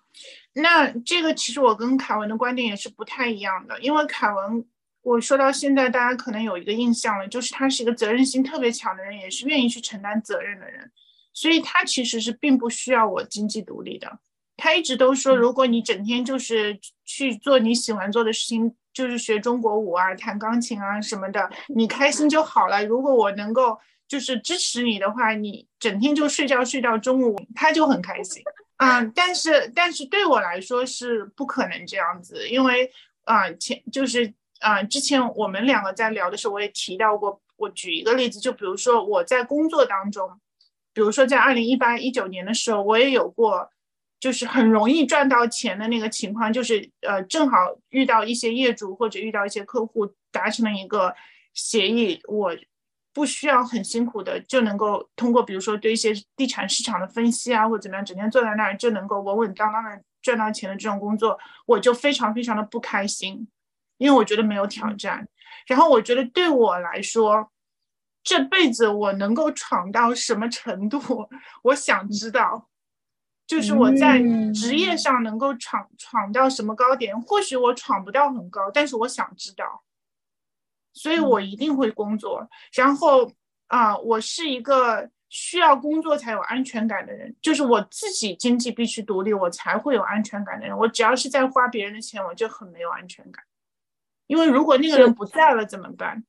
那这个其实我跟凯文的观点也是不太一样的，因为凯文，我说到现在，大家可能有一个印象了，就是他是一个责任心特别强的人，也是愿意去承担责任的人，所以他其实是并不需要我经济独立的。他一直都说，如果你整天就是去做你喜欢做的事情，就是学中国舞啊、弹钢琴啊什么的，你开心就好了。如果我能够。就是支持你的话，你整天就睡觉睡到中午，他就很开心啊。但是，但是对我来说是不可能这样子，因为啊，前就是啊，之前我们两个在聊的时候，我也提到过。我举一个例子，就比如说我在工作当中，比如说在二零一八一九年的时候，我也有过，就是很容易赚到钱的那个情况，就是呃，正好遇到一些业主或者遇到一些客户达成了一个协议，我。不需要很辛苦的就能够通过，比如说对一些地产市场的分析啊，或者怎么样，整天坐在那儿就能够稳稳当当的赚到钱的这种工作，我就非常非常的不开心，因为我觉得没有挑战。然后我觉得对我来说，这辈子我能够闯到什么程度，我想知道，就是我在职业上能够闯闯到什么高点。或许我闯不到很高，但是我想知道。所以我一定会工作，然后啊，我是一个需要工作才有安全感的人，就是我自己经济必须独立，我才会有安全感的人。我只要是在花别人的钱，我就很没有安全感，因为如果那个人不在了怎么办？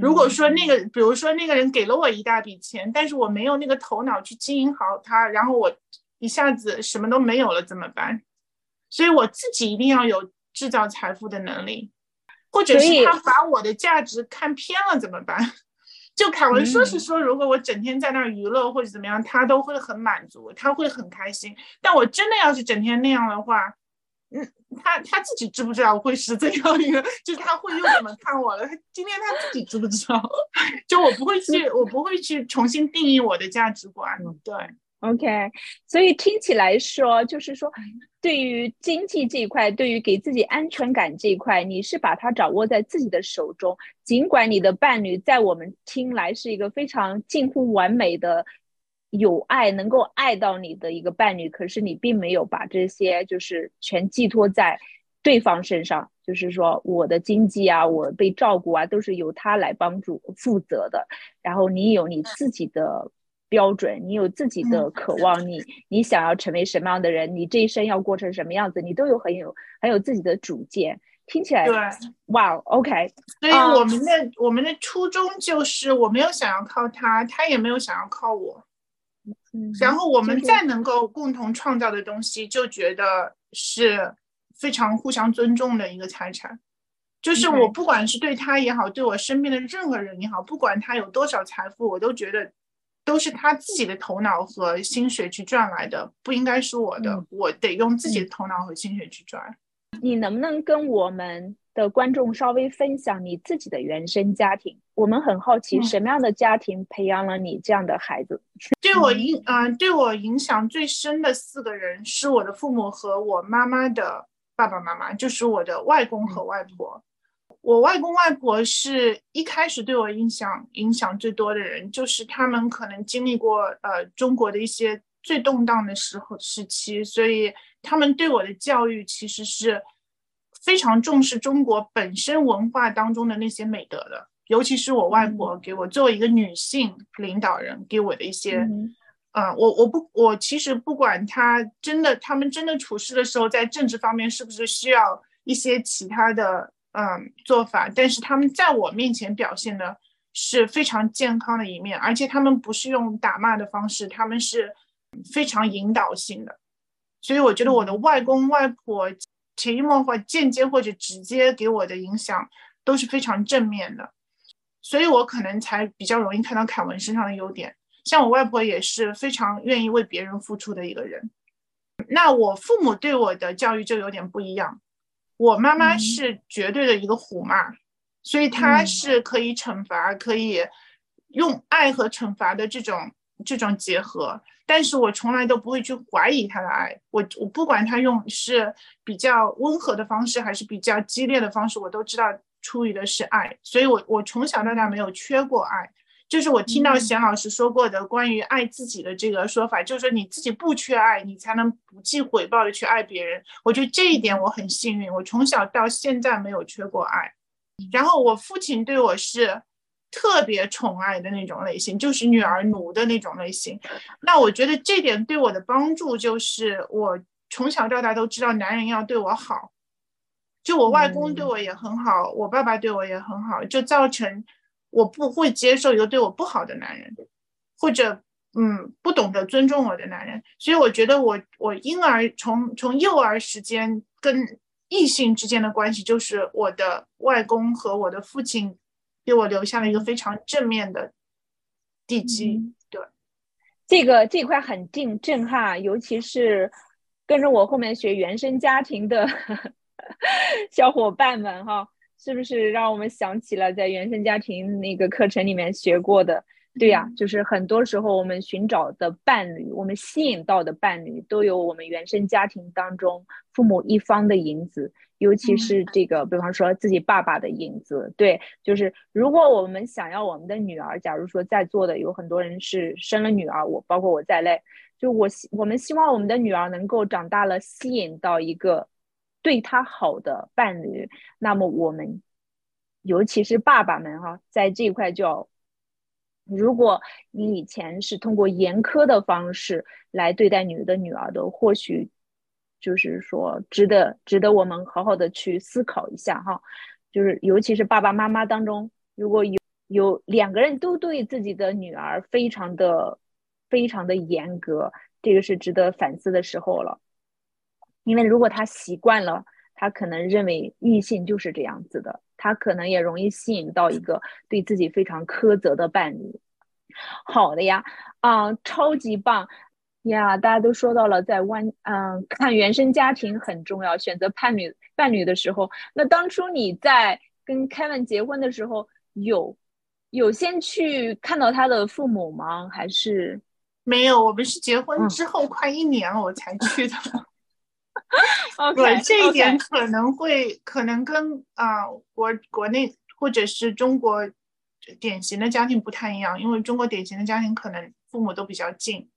如果说那个，比如说那个人给了我一大笔钱，但是我没有那个头脑去经营好它，然后我一下子什么都没有了怎么办？所以我自己一定要有制造财富的能力。或者是他把我的价值看偏了怎么办？*laughs* 就凯文说是说，如果我整天在那儿娱乐或者怎么样，他都会很满足，他会很开心。但我真的要是整天那样的话，嗯，他他自己知不知道会是这样一个？就是他会又怎么看我了？他今天他自己知不知道？*laughs* 就我不会去，我不会去重新定义我的价值观。对。OK，所以听起来说，就是说，对于经济这一块，对于给自己安全感这一块，你是把它掌握在自己的手中。尽管你的伴侣在我们听来是一个非常近乎完美的有爱，能够爱到你的一个伴侣，可是你并没有把这些就是全寄托在对方身上，就是说我的经济啊，我被照顾啊，都是由他来帮助负责的。然后你有你自己的标准，你有自己的渴望，你你想要成为什么样的人，你这一生要过成什么样子，你都有很有很有自己的主见。听起来对，哇，OK，所以我们的我们的初衷就是我没有想要靠他，他也没有想要靠我。嗯，然后我们再能够共同创造的东西，就觉得是非常互相尊重的一个财产。就是我不管是对他也好，对我身边的任何人也好，不管他有多少财富，我都觉得都是他自己的头脑和心血去赚来的，不应该是我的。嗯我得用自己的头脑和心血去赚。你能不能跟我们的观众稍微分享你自己的原生家庭？我们很好奇，嗯什么样的家庭培养了你这样的孩子？对我影嗯、对我影响最深的四个人是我的父母和我妈妈的爸爸妈妈，就是我的外公和外婆。我外公外婆是一开始对我影响影响最多的人，就是他们可能经历过呃中国的一些最动荡的时候时期，所以他们对我的教育其实是非常重视中国本身文化当中的那些美德的，尤其是我外婆给我作为一个女性领导人给我的一些。嗯啊、我我不我其实不管她真的他们真的处事的时候，在政治方面是不是需要一些其他的嗯做法，但是他们在我面前表现的是非常健康的一面，而且他们不是用打骂的方式，他们是非常引导性的，所以我觉得我的外公外婆潜移默化、间接或者直接给我的影响都是非常正面的，所以我可能才比较容易看到凯文身上的优点。像我外婆也是非常愿意为别人付出的一个人。那我父母对我的教育就有点不一样，我妈妈嗯是绝对的一个虎妈，所以她嗯是可以惩罚，可以用爱和惩罚的这种这种结合。但是我从来都不会去怀疑他的爱，我我不管他用是比较温和的方式，还是比较激烈的方式，我都知道出于的是爱，所以我我从小到大没有缺过爱。就是我听到嗯贤老师说过的关于爱自己的这个说法，就是说你自己不缺爱，你才能不计回报的去爱别人。我觉得这一点我很幸运，我从小到现在没有缺过爱。然后我父亲对我是特别宠爱的那种类型，就是女儿奴的那种类型。那我觉得这点对我的帮助就是，我从小到大都知道男人要对我好，就我外公对嗯我也很好，我爸爸对我也很好，就造成我不会接受一个对我不好的男人，或者嗯不懂得尊重我的男人。所以我觉得我我婴儿从从幼儿时间跟异性之间的关系，就是我的外公和我的父亲给我留下了一个非常正面的地基。嗯对，这个这块很震震撼啊，尤其是跟着我后面学原生家庭的 *laughs* 小伙伴们哈，是不是让我们想起了在原生家庭那个课程里面学过的？对呀、就是很多时候我们寻找的伴侣，我们吸引到的伴侣，都有我们原生家庭当中父母一方的影子，尤其是这个，比方说自己爸爸的影子。对，就是如果我们想要我们的女儿，假如说在座的有很多人是生了女儿，我包括我在内，就我希我们希望我们的女儿能够长大了，吸引到一个对她好的伴侣，那么我们尤其是爸爸们哈、在这一块就要。如果你以前是通过严苛的方式来对待你的女儿的，或许就是说值得值得我们好好的去思考一下哈。就是尤其是爸爸妈妈当中，如果有有两个人都对自己的女儿非常的非常的严格，这个是值得反思的时候了。因为如果他习惯了，他可能认为异性就是这样子的，他可能也容易吸引到一个对自己非常苛责的伴侣。好的呀，啊、超级棒呀！大家都说到了，在湾嗯、看原生家庭很重要，选择伴侣伴侣的时候，那当初你在跟 Kevin 结婚的时候，有有先去看到他的父母吗？还是没有，我们是结婚嗯之后快一年了我才去的。*laughs* *laughs* 对，这一点可能会可能跟啊、国国内或者是中国典型的家庭不太一样，因为中国典型的家庭可能父母都比较近。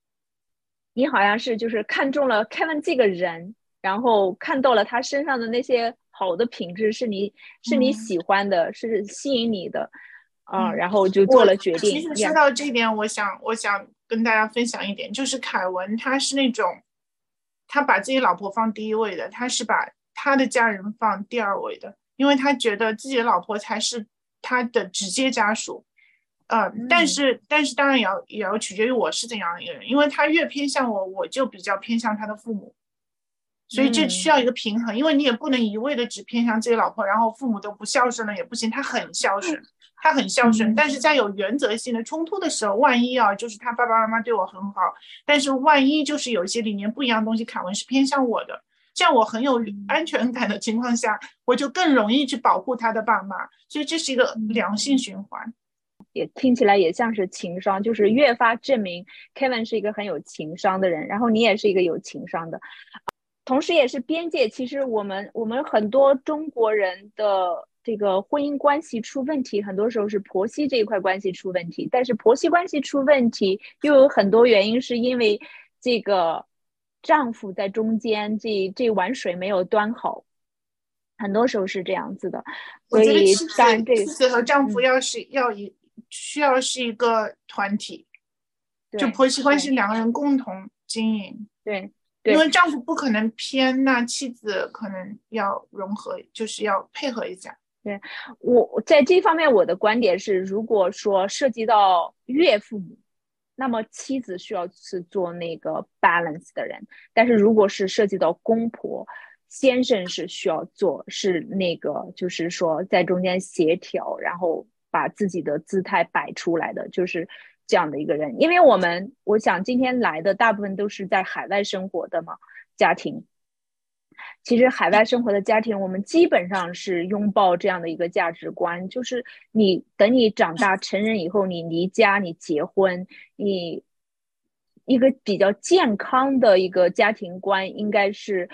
你好像是就是看中了 Kevin 这个人，然后看到了他身上的那些好的品质，是你是你喜欢的，是吸引你的，啊，然后就做了决定。其实说到这一点，我想我想跟大家分享一点，就是凯文他是那种，他把自己老婆放第一位的，他是把他的家人放第二位的，因为他觉得自己的老婆才是他的直接家属。呃，但是但是当然也要也要取决于我是怎样一个人，因为他越偏向我，我就比较偏向他的父母，所以这需要一个平衡，因为你也不能一味的只偏向自己老婆，然后父母都不孝顺了也不行。他很孝顺，他很孝顺，但是在有原则性的冲突的时候，万一啊，就是他爸爸妈妈对我很好，但是万一就是有一些理念不一样的东西，凯文是偏向我的，这样我很有安全感的情况下，我就更容易去保护他的爸妈，所以这是一个良性循环。也听起来也像是情商，就是越发证明 Kevin 是一个很有情商的人，然后你也是一个有情商的，同时也是边界。其实我们我们很多中国人的这个婚姻关系出问题，很多时候是婆媳这一块关系出问题，但是婆媳关系出问题又有很多原因，是因为这个丈夫在中间这这碗水没有端好，很多时候是这样子的。所以当然，这次和丈夫要是要以。需要是一个团体，就婆媳关系两个人共同经营。对，因为丈夫不可能偏，那妻子可能要融合，就是要配合一下。对我在这方面，我的观点是，如果说涉及到岳父母，那么妻子需要是做那个 balance 的人；但是如果是涉及到公婆，先生是需要做是那个，就是说在中间协调，然后。把自己的姿态摆出来的就是这样的一个人，因为我们我想今天来的大部分都是在海外生活的嘛家庭。其实海外生活的家庭，我们基本上是拥抱这样的一个价值观，就是你等你长大成人以后，你离家，你结婚，你一个比较健康的一个家庭观，应该是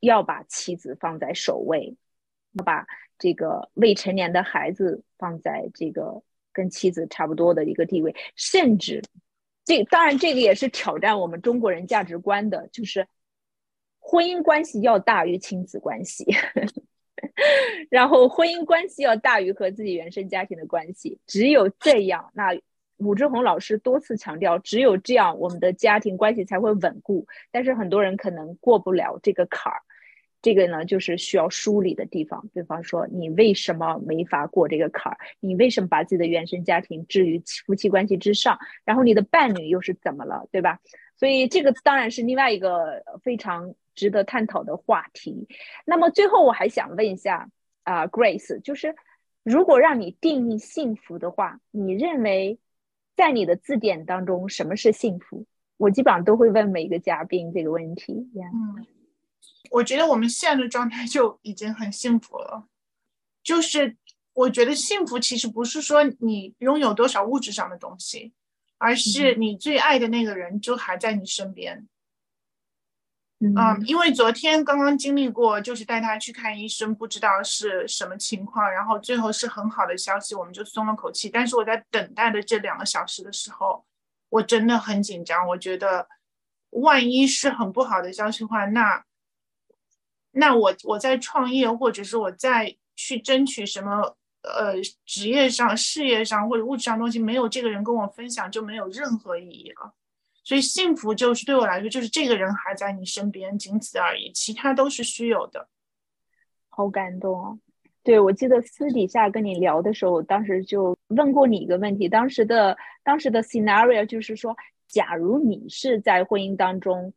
要把妻子放在首位，好吧？这个未成年的孩子放在这个跟妻子差不多的一个地位，甚至这当然这个也是挑战我们中国人价值观的，就是婚姻关系要大于亲子关系，*laughs* 然后婚姻关系要大于和自己原生家庭的关系，只有这样，那武志红老师多次强调，只有这样我们的家庭关系才会稳固，但是很多人可能过不了这个坎儿。这个呢，就是需要梳理的地方。比方说，你为什么没法过这个坎儿？你为什么把自己的原生家庭置于夫妻关系之上？然后你的伴侣又是怎么了，对吧？所以这个当然是另外一个非常值得探讨的话题。那么最后我还想问一下啊，Grace，就是如果让你定义幸福的话，你认为在你的字典当中什么是幸福？我基本上都会问每一个嘉宾这个问题。嗯。我觉得我们现在的状态就已经很幸福了，就是我觉得幸福其实不是说你拥有多少物质上的东西，而是你最爱的那个人就还在你身边。嗯，因为昨天刚刚经历过，就是带他去看医生，不知道是什么情况，然后最后是很好的消息，我们就松了口气。但是我在等待的这两个小时的时候，我真的很紧张，我觉得万一是很不好的消息的话，那。那我我在创业，或者是我在去争取什么呃职业上、事业上或者物质上东西，没有这个人跟我分享，就没有任何意义了。所以幸福就是对我来说，就是这个人还在你身边，仅此而已，其他都是虚有的。好感动啊！对我记得私底下跟你聊的时候，当时就问过你一个问题，当时的当时的 scenario 就是说，假如你是在婚姻当中。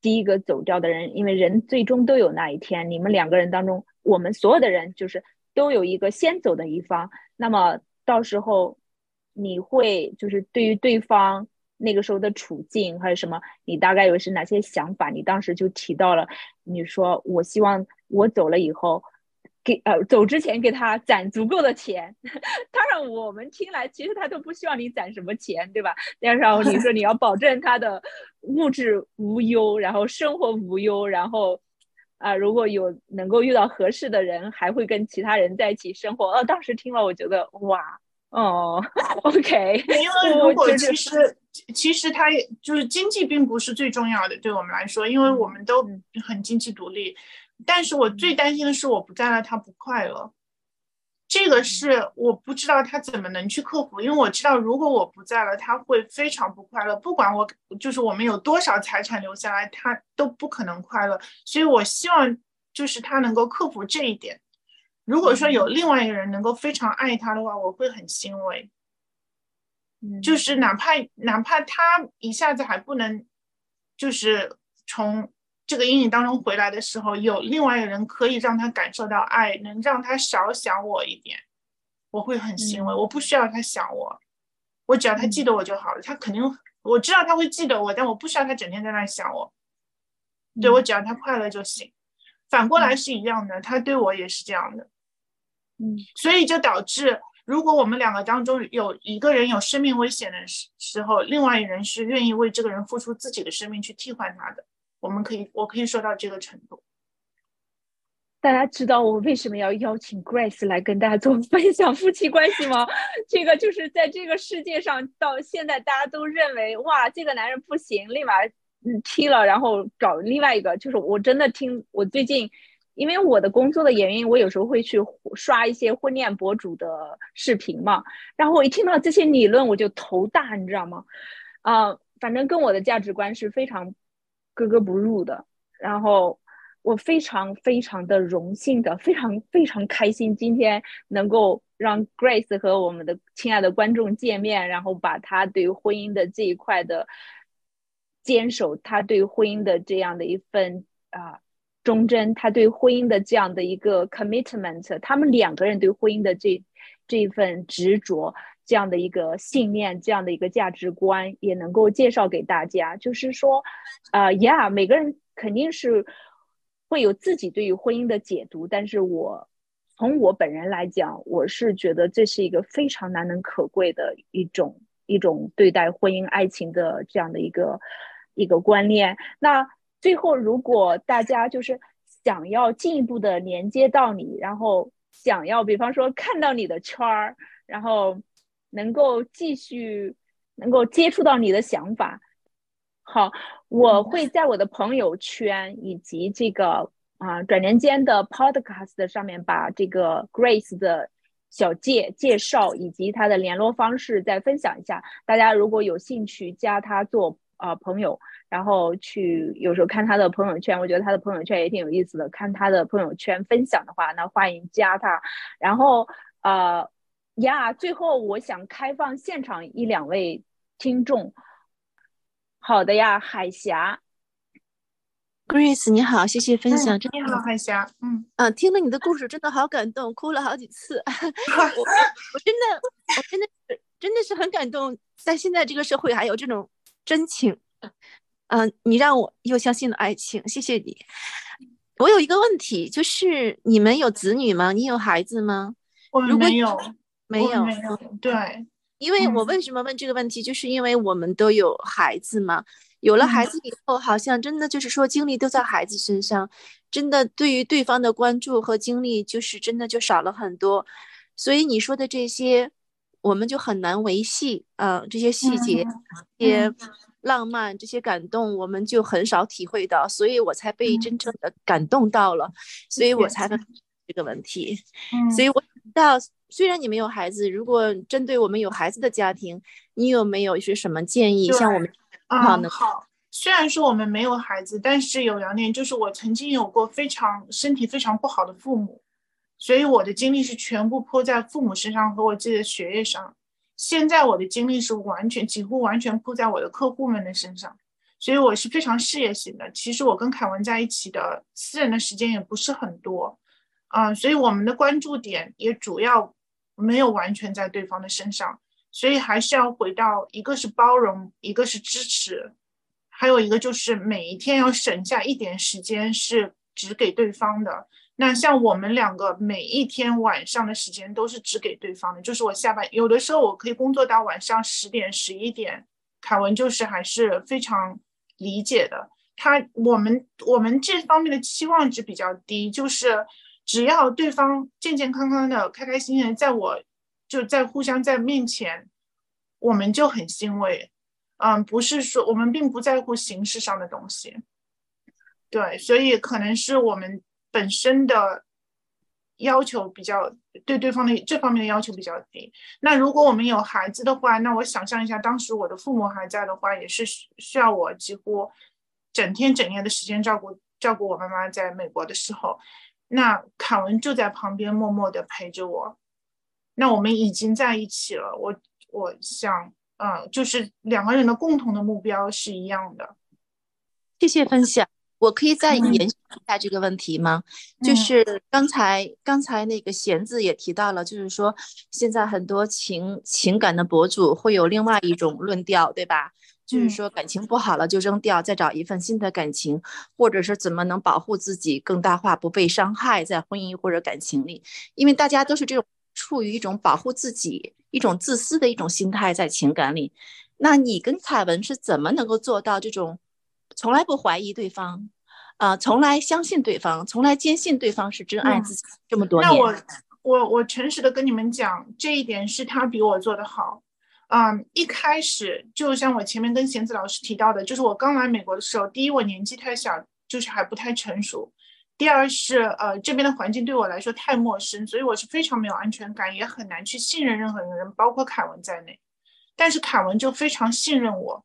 第一个走掉的人，因为人最终都有那一天。你们两个人当中，我们所有的人就是都有一个先走的一方。那么到时候你会就是对于对方那个时候的处境还有什么，你大概有些哪些想法？你当时就提到了，你说我希望我走了以后。给呃走之前给他攒足够的钱，*laughs* 当然我们听来其实他都不希望你攒什么钱，对吧？然后你说你要保证他的物质无忧，然后生活无忧，然后啊如果有能够遇到合适的人，还会跟其他人在一起生活。呃，当时听了我觉得哇，哦，*laughs* OK，因为如果其实其实他也就是经济并不是最重要的，对我们来说，因为我们都很经济独立。但是我最担心的是我不在了，他不快乐。这个是我不知道他怎么能去克服，因为我知道如果我不在了，他会非常不快乐。不管我就是我们有多少财产留下来，他都不可能快乐。所以我希望就是他能够克服这一点。如果说有另外一个人能够非常爱他的话，我会很欣慰。就是哪怕哪怕他一下子还不能，就是从。这个阴影当中回来的时候，有另外一个人可以让他感受到爱，能让他少想我一点，我会很欣慰。我不需要他想我，我只要他记得我就好了。他肯定我知道他会记得我，但我不需要他整天在那想我。对我只要他快乐就行。反过来是一样的，他对我也是这样的。嗯，所以就导致，如果我们两个当中有一个人有生命危险的时时候，另外一人是愿意为这个人付出自己的生命去替换他的。我们可以，我可以说到这个程度。大家知道我为什么要邀请 Grace 来跟大家做 *laughs* 分享夫妻关系吗？这个就是在这个世界上，到现在大家都认为，哇，这个男人不行，立马嗯踢了，然后找另外一个。就是我真的听我最近，因为我的工作的原因，我有时候会去刷一些婚恋博主的视频嘛，然后我一听到这些理论，我就头大，你知道吗？啊，反正跟我的价值观是非常。格格不入的，然后我非常非常的荣幸的，非常非常开心，今天能够让 Grace 和我们的亲爱的观众见面，然后把他对婚姻的这一块的坚守，他对婚姻的这样的一份啊忠贞，他对婚姻的这样的一个 commitment，他们两个人对婚姻的这这份执着。这样的一个信念，这样的一个价值观，也能够介绍给大家。就是说，呃，呀，每个人肯定是会有自己对于婚姻的解读，但是我从我本人来讲，我是觉得这是一个非常难能可贵的一种一种对待婚姻爱情的这样的一个一个观念。那最后，如果大家就是想要进一步的连接到你，然后想要，比方说看到你的圈儿，然后。能够继续能够接触到你的想法，好，我会在我的朋友圈以及这个啊转年间的 Podcast 上面把这个 Grace 的小介介绍以及他的联络方式再分享一下。大家如果有兴趣加他做啊朋友，然后去有时候看他的朋友圈，我觉得他的朋友圈也挺有意思的。看他的朋友圈分享的话，那欢迎加他。然后呃。呀，最后我想开放现场一两位听众。好的呀，海霞，Grace 你好，谢谢分享。你好，海霞。嗯嗯，听了你的故事，真的好感动，哭了好几次。*laughs* 我 *laughs* 我真的我真的是真的是很感动，在现在这个社会还有这种真情。嗯，你让我又相信了爱情，谢谢你。我有一个问题，就是你们有子女吗？你有孩子吗？我们没有。没有，没有，对，因为我为什么问这个问题，就是因为我们都有孩子嘛，有了孩子以后，好像真的就是说精力都在孩子身上，真的对于对方的关注和精力，就是真的就少了很多，所以你说的这些，我们就很难维系啊，这些细节、这些浪漫、这些感动，我们就很少体会到，所以我才被真正的感动到了，所以我才问这个问题，所以我知道。虽然你没有孩子，如果针对我们有孩子的家庭，你有没有一些什么建议？像我们啊，好。虽然说我们没有孩子，但是有两点，就是我曾经有过非常身体非常不好的父母，所以我的精力是全部扑在父母身上和我自己的学业上。现在我的精力是完全几乎完全扑在我的客户们的身上，所以我是非常事业型的。其实我跟凯文在一起的私人的时间也不是很多，啊，所以我们的关注点也主要。没有完全在对方的身上，所以还是要回到一个是包容，一个是支持，还有一个就是每一天要省下一点时间是只给对方的。那像我们两个每一天晚上的时间都是只给对方的，就是我下班有的时候我可以工作到晚上十点十一点，凯文就是还是非常理解的。他我们我们这方面的期望值比较低，就是。只要对方健健康康的、开开心心的，在我就在互相在面前，我们就很欣慰。嗯，不是说我们并不在乎形式上的东西，对，所以可能是我们本身的要求比较对对方的这方面的要求比较低。那如果我们有孩子的话，那我想象一下，当时我的父母还在的话，也是需要我几乎整天整夜的时间照顾照顾我妈妈在美国的时候，那凯文就在旁边默默的陪着我。那我们已经在一起了，我我想。嗯，就是两个人的共同的目标是一样的。谢谢分享，我可以再延续一下这个问题吗？就是刚才刚才那个贤子也提到了，就是说现在很多情情感的博主会有另外一种论调，对吧？就是说感情不好了就扔掉，再找一份新的感情，或者是怎么能保护自己更大化不被伤害在婚姻或者感情里？因为大家都是这种处于一种保护自己。一种自私的一种心态在情感里，那你跟凯文是怎么能够做到这种从来不怀疑对方，啊，从来相信对方，从来坚信对方是真爱自己这么多年？那我我我诚实的跟你们讲，这一点是他比我做的好。嗯，一开始就像我前面跟贤子老师提到的，就是我刚来美国的时候，第一我年纪太小，就是还不太成熟。第二是，呃，这边的环境对我来说太陌生，所以我是非常没有安全感，也很难去信任任何人，包括凯文在内。但是凯文就非常信任我，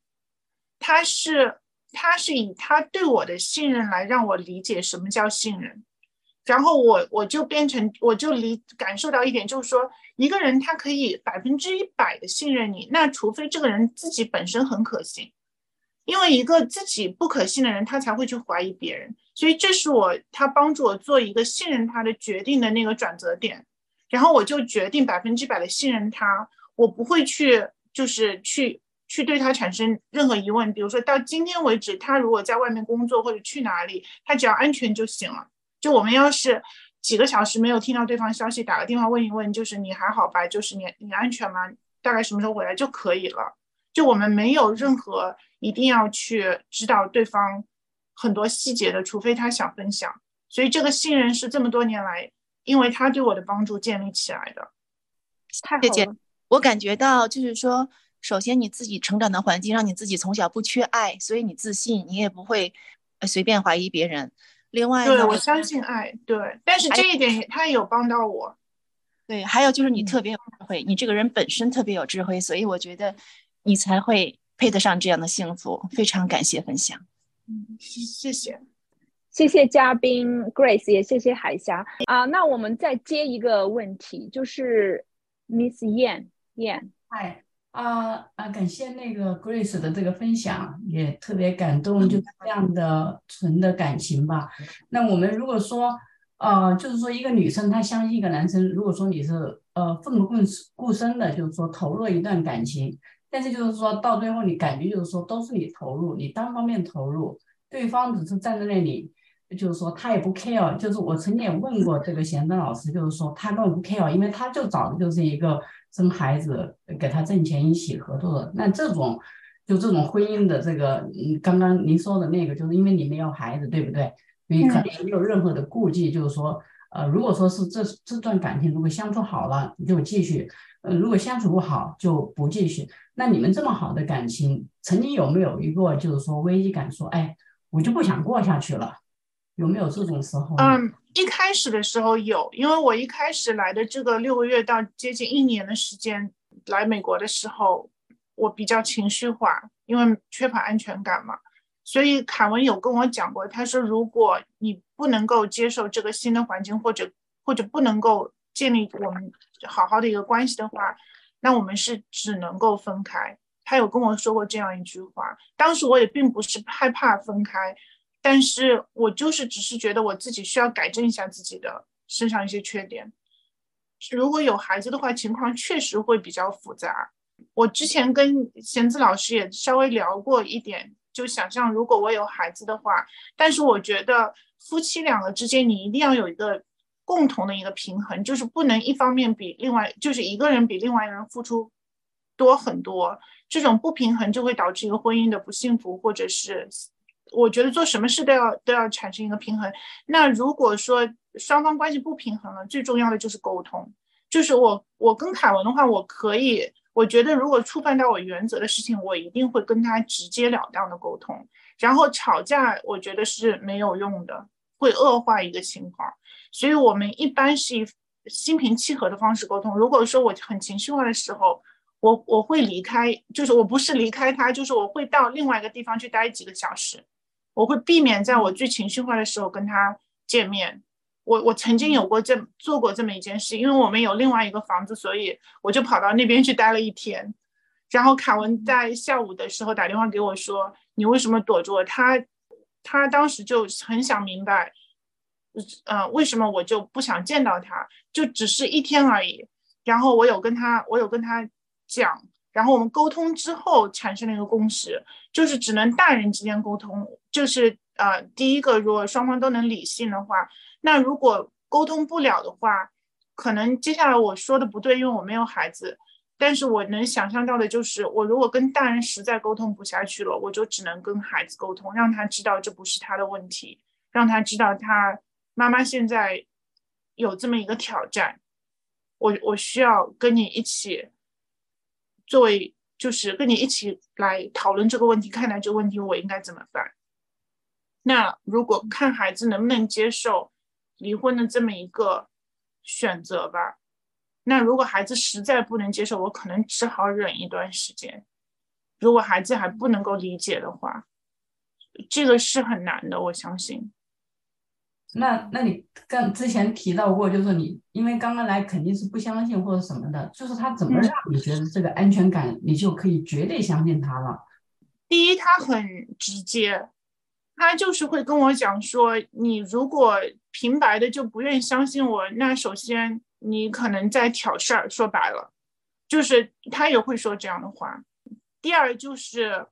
他是他是以他对我的信任来让我理解什么叫信任，然后我我就变成我就理感受到一点，就是说一个人他可以百分之一百的信任你，那除非这个人自己本身很可信。因为一个自己不可信的人，他才会去怀疑别人，所以这是我他帮助我做一个信任他的决定的那个转折点，然后我就决定百分之百的信任他，我不会去就是去去对他产生任何疑问，比如说到今天为止，他如果在外面工作或者去哪里，他只要安全就行了。就我们要是几个小时没有听到对方消息，打个电话问一问，就是你还好吧？就是你你安全吗？大概什么时候回来就可以了。就我们没有任何。一定要去知道对方很多细节的，除非他想分享。所以这个信任是这么多年来，因为他对我的帮助建立起来的。太好了，我感觉到就是说，首先你自己成长的环境让你自己从小不缺爱，所以你自信，你也不会随便怀疑别人。另外，对我相信爱，对，但是这一点他也有帮到我。对，还有就是你特别有智慧，你这个人本身特别有智慧，所以我觉得你才会。配得上这样的幸福，非常感谢分享。嗯，谢谢，谢谢嘉宾 Grace，也谢谢海霞啊。那我们再接一个问题，就是 Miss Yan Yan，嗨啊啊，感谢那个 Grace 的这个分享，也特别感动，就是这样的纯的感情吧。那我们如果说呃，就是说一个女生她相信一个男生，如果说你是呃奋不顾顾身的，就是说投入一段感情。但是就是说到最后，你感觉就是说都是你投入，你单方面投入，对方只是站在那里，就是说他也不 care。就是我曾经也问过这个贤真老师，就是说他根本不 care，因为他就找的就是一个生孩子给他挣钱一起合作的。那这种就这种婚姻的这个，嗯，刚刚您说的那个，就是因为你没有孩子，对不对？你可能没有任何的顾忌，就是说，呃，如果说是这这段感情如果相处好了，你就继续。呃，如果相处不好就不继续。那你们这么好的感情，曾经有没有一个就是说危机感，说哎，我就不想过下去了？有没有这种时候？嗯，一开始的时候有，因为我一开始来的这个六个月到接近一年的时间来美国的时候，我比较情绪化，因为缺乏安全感嘛。所以凯文有跟我讲过，他说如果你不能够接受这个新的环境，或者或者不能够建立我们。好好的一个关系的话，那我们是只能够分开。他有跟我说过这样一句话，当时我也并不是害怕分开，但是我就是只是觉得我自己需要改正一下自己的身上一些缺点。如果有孩子的话，情况确实会比较复杂。我之前跟贤子老师也稍微聊过一点，就想象如果我有孩子的话，但是我觉得夫妻两个之间，你一定要有一个。共同的一个平衡，就是不能一方面比另外，就是一个人比另外一个人付出多很多，这种不平衡就会导致一个婚姻的不幸福，或者是我觉得做什么事都要都要产生一个平衡。那如果说双方关系不平衡了，最重要的就是沟通，就是我我跟凯文的话，我可以，我觉得如果触犯到我原则的事情，我一定会跟他直截了当的沟通。然后吵架，我觉得是没有用的，会恶化一个情况。所以我们一般是以心平气和的方式沟通。如果说我很情绪化的时候，我我会离开，就是我不是离开他，就是我会到另外一个地方去待几个小时。我会避免在我最情绪化的时候跟他见面。我我曾经有过这做过这么一件事，因为我们有另外一个房子，所以我就跑到那边去待了一天。然后凯文在下午的时候打电话给我说：“你为什么躲着我？”他他当时就很想明白，呃，为什么我就不想见到他？就只是一天而已。然后我有跟他，我有跟他讲，然后我们沟通之后产生了一个共识，就是只能大人之间沟通。就是呃，第一个，如果双方都能理性的话。那如果沟通不了的话，可能接下来我说的不对，因为我没有孩子。但是我能想象到的就是，我如果跟大人实在沟通不下去了，我就只能跟孩子沟通，让他知道这不是他的问题，让他知道他妈妈现在有这么一个挑战。我我需要跟你一起，作为就是跟你一起来讨论这个问题，看待这个问题，我应该怎么办？那如果看孩子能不能接受。离婚的这么一个选择吧，那如果孩子实在不能接受，我可能只好忍一段时间。如果孩子还不能够理解的话，这个是很难的，我相信。那那你刚之前提到过，就是你因为刚刚来肯定是不相信或者什么的，就是他怎么让你觉得这个安全感，你就可以绝对相信他了？第一，他很直接。他就是会跟我讲说，你如果平白的就不愿意相信我，那首先你可能在挑事儿。说白了，就是他也会说这样的话。第二就是，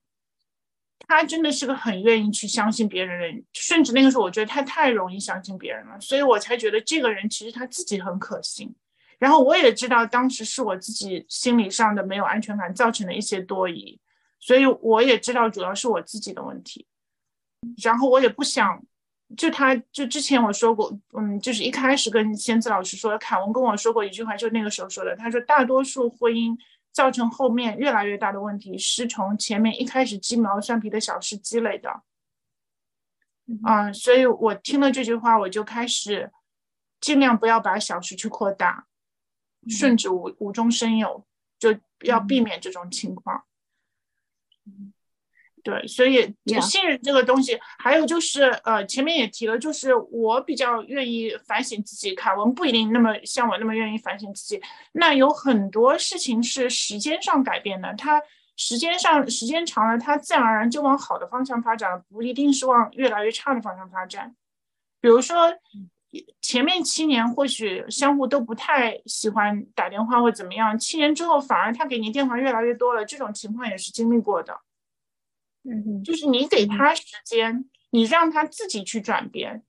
他真的是个很愿意去相信别人的人，甚至那个时候我觉得他太容易相信别人了，所以我才觉得这个人其实他自己很可信。然后我也知道当时是我自己心理上的没有安全感造成的一些多疑，所以我也知道主要是我自己的问题。然后我也不想，就他就之前我说过，嗯，就是一开始跟仙子老师说，凯文跟我说过一句话，就那个时候说的，他说大多数婚姻造成后面越来越大的问题，是从前面一开始鸡毛蒜皮的小事积累的，嗯，所以我听了这句话，我就开始尽量不要把小事去扩大，顺着无无中生有，就要避免这种情况。对，所以信任这个东西，还有就是，呃，前面也提了，就是我比较愿意反省自己，凯文不一定那么像我那么愿意反省自己。那有很多事情是时间上改变的，它时间上时间长了，它自然而然就往好的方向发展了，不一定是往越来越差的方向发展。比如说，前面七年或许相互都不太喜欢打电话或怎么样，七年之后反而他给你电话越来越多了，这种情况也是经历过的。嗯，就是你给他时间，你让他自己去转变，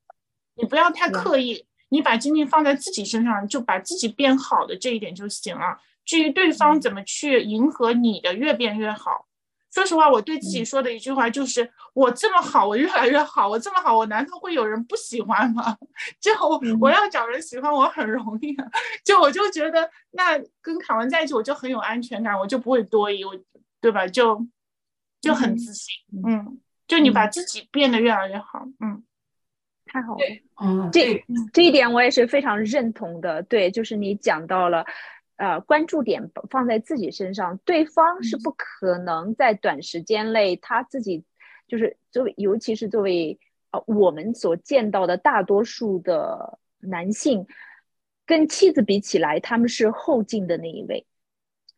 你不要太刻意，你把精力放在自己身上，就把自己变好的这一点就行了。至于对方怎么去迎合你的越变越好，说实话，我对自己说的一句话就是：我这么好，我越来越好，我这么好，我难道会有人不喜欢吗？*laughs* 就我要找人喜欢我很容易，就我就觉得那跟凯文在一起，我就很有安全感，我就不会多疑，我对吧？就。就很自信，嗯，就你把自己变得越来越好，嗯，太好了，嗯，这这一点我也是非常认同的，对，就是你讲到了，呃，关注点放在自己身上，对方是不可能在短时间内他自己就是作为，尤其是作为呃我们所见到的大多数的男性，跟妻子比起来，他们是后进的那一位。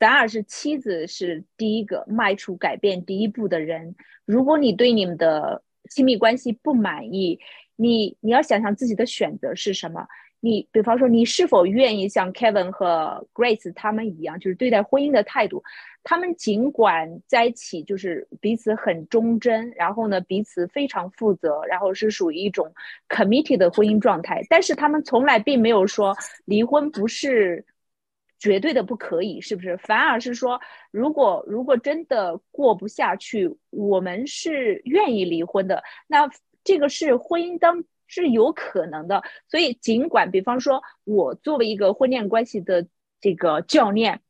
反而是妻子是第一个迈出改变第一步的人。如果你对你们的亲密关系不满意，你你要想想自己的选择是什么。你比方说，你是否愿意像 Kevin 和 Grace 他们一样，就是对待婚姻的态度？他们尽管在一起，就是彼此很忠贞，然后呢，彼此非常负责，然后是属于一种 committed 的婚姻状态，但是他们从来并没有说离婚不是。绝对的不可以，是不是？反而是说，如果如果真的过不下去，我们是愿意离婚的。那这个是婚姻当是有可能的。所以，尽管比方说，我作为一个婚恋关系的这个教练。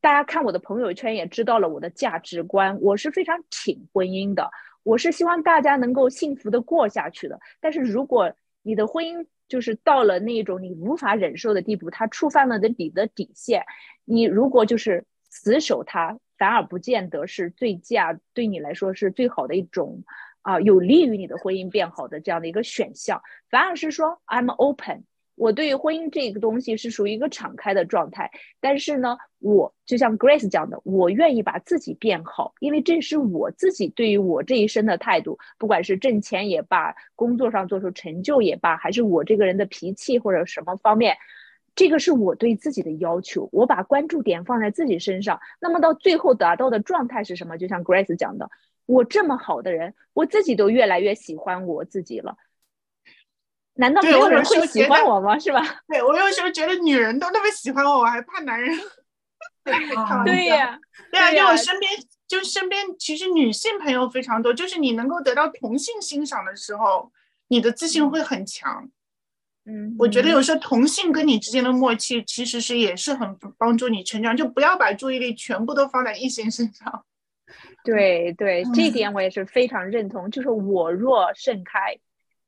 大家看我的朋友圈也知道了我的价值观，我是非常挺婚姻的，我是希望大家能够幸福的过下去的。但是如果你的婚姻就是到了那种你无法忍受的地步，他触犯了的你的底线，你如果就是死守他，反而不见得是最佳，对你来说是最好的一种啊，有利于你的婚姻变好的这样的一个选项，反而是说 I'm open。我对于婚姻这个东西是属于一个敞开的状态，但是呢，我就像 Grace 讲的，我愿意把自己变好，因为这是我自己对于我这一生的态度，不管是挣钱也罢，工作上做出成就也罢，还是我这个人的脾气或者什么方面，这个是我对自己的要求，我把关注点放在自己身上，那么到最后达到的状态是什么？就像 Grace 讲的，我这么好的人，我自己都越来越喜欢我自己了。难道没有人会喜欢我吗？是吧？对我有时候觉得女人都那么喜欢我，我还怕男人？*laughs* 对呀，对啊，就我身边，就身边其实女性朋友非常多。就是你能够得到同性欣赏的时候，你的自信会很强。嗯，我觉得有时候同性跟你之间的默契，其实是也是很帮助你成长。就不要把注意力全部都放在异性身上。*laughs* 对对，这一点我也是非常认同。就是我若盛开，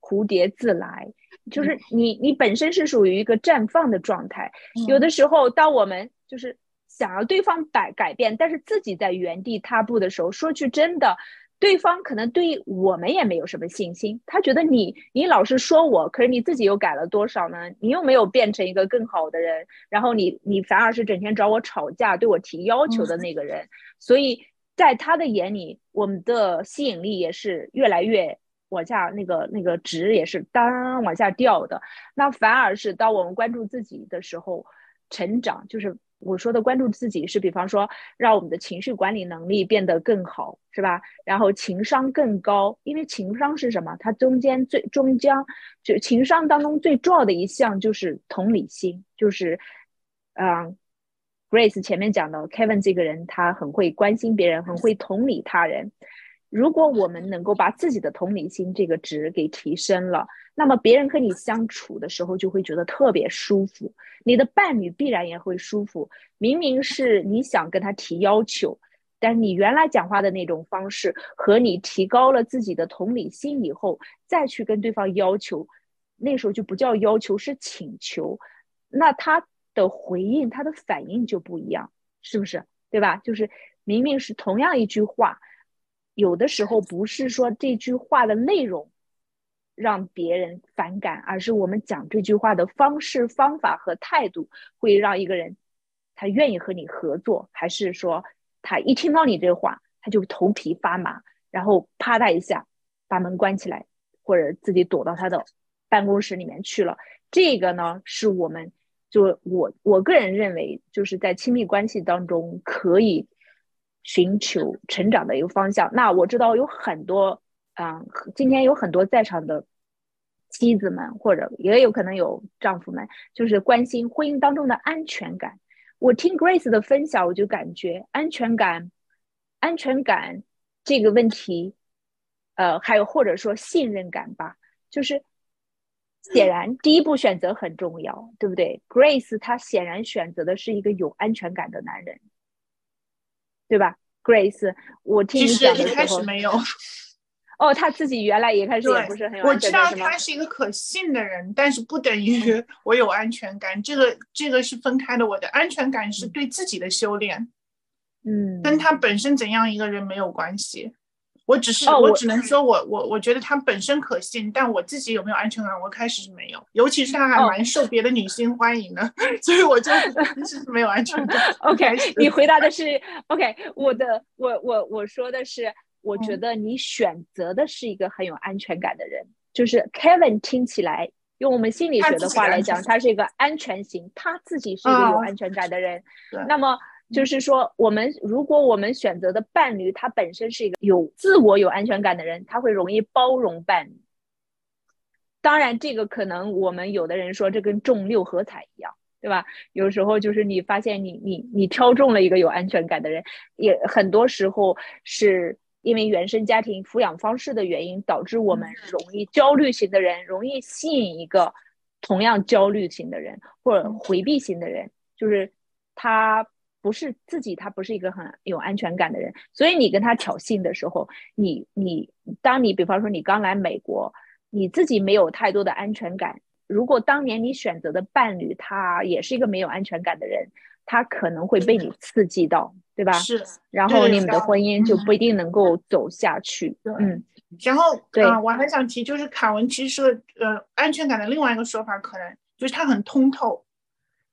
蝴蝶自来。就是你，你本身是属于一个绽放的状态。有的时候，当我们就是想要对方改改变，但是自己在原地踏步的时候，说句真的，对方可能对我们也没有什么信心。他觉得你，你老是说我，可是你自己又改了多少呢？你又没有变成一个更好的人，然后你，你反而是整天找我吵架，对我提要求的那个人。所以在他的眼里，我们的吸引力也是越来越。往下那个那个值也是当往下掉的，那反而是当我们关注自己的时候，成长就是我说的关注自己是，比方说让我们的情绪管理能力变得更好，是吧？然后情商更高，因为情商是什么？它中间最终将就情商当中最重要的一项就是同理心，就是嗯，Grace 前面讲的 Kevin 这个人，他很会关心别人，很会同理他人。如果我们能够把自己的同理心这个值给提升了，那么别人和你相处的时候就会觉得特别舒服，你的伴侣必然也会舒服。明明是你想跟他提要求，但是你原来讲话的那种方式和你提高了自己的同理心以后，再去跟对方要求，那时候就不叫要求，是请求。那他的回应，他的反应就不一样，是不是？对吧？就是明明是同样一句话。有的时候不是说这句话的内容让别人反感，而是我们讲这句话的方式、方法和态度会让一个人他愿意和你合作，还是说他一听到你这话他就头皮发麻，然后啪嗒一下把门关起来，或者自己躲到他的办公室里面去了。这个呢，是我们就我我个人认为，就是在亲密关系当中可以。寻求成长的一个方向。那我知道有很多，嗯，今天有很多在场的妻子们，或者也有可能有丈夫们，就是关心婚姻当中的安全感。我听 Grace 的分享，我就感觉安全感，安全感这个问题，呃，还有或者说信任感吧，就是显然第一步选择很重要，对不对？Grace 她显然选择的是一个有安全感的男人。对吧，Grace？我听你讲的时候，开始没有。哦，他自己原来一开始也不是很有我知道他是一个可信的人，但是不等于我有安全感。这个这个是分开的。我的安全感是对自己的修炼，嗯，跟他本身怎样一个人没有关系。我只是，我只能说，我我我觉得他本身可信，但我自己有没有安全感，我开始是没有。尤其是他还蛮受别的女性欢迎的，*laughs* 所以我就 *laughs* 其实没有安全感。*laughs* OK，你回答的是 OK，我的我我我说的是，我觉得你选择的是一个很有安全感的人，就是 Kevin 听起来，用我们心理学的话来讲，他是一个安全型，他自己是一个有安全感的人。那么。就是说，我们如果我们选择的伴侣他本身是一个有自我、有安全感的人，他会容易包容伴侣。当然，这个可能我们有的人说这跟中六合彩一样，对吧？有时候就是你发现你你你挑中了一个有安全感的人，也很多时候是因为原生家庭抚养方式的原因，导致我们容易焦虑型的人容易吸引一个同样焦虑型的人或者回避型的人，就是。他不是自己，他不是一个很有安全感的人，所以你跟他挑衅的时候，你你当你比方说你刚来美国，你自己没有太多的安全感，如果当年你选择的伴侣他也是一个没有安全感的人，他可能会被你刺激到，对吧？是，然后你们的婚姻就不一定能够走下去。嗯，然后对啊，我还想提，就是卡文其实说呃安全感的另外一个说法，可能就是他很通透。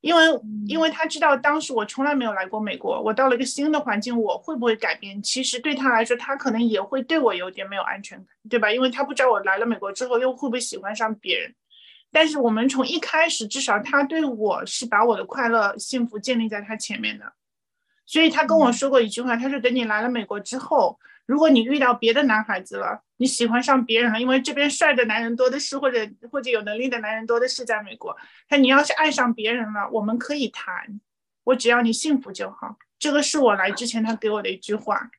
因为，因为他知道当时我从来没有来过美国，我到了一个新的环境，我会不会改变？其实对他来说，他可能也会对我有点没有安全感，对吧？因为他不知道我来了美国之后又会不会喜欢上别人。但是我们从一开始，至少他对我是把我的快乐、幸福建立在他前面的。所以他跟我说过一句话，他说：“等你来了美国之后。”如果你遇到别的男孩子了，你喜欢上别人了，因为这边帅的男人多的是，或者或者有能力的男人多的是，在美国。那你要是爱上别人了，我们可以谈，我只要你幸福就好。这个是我来之前他给我的一句话。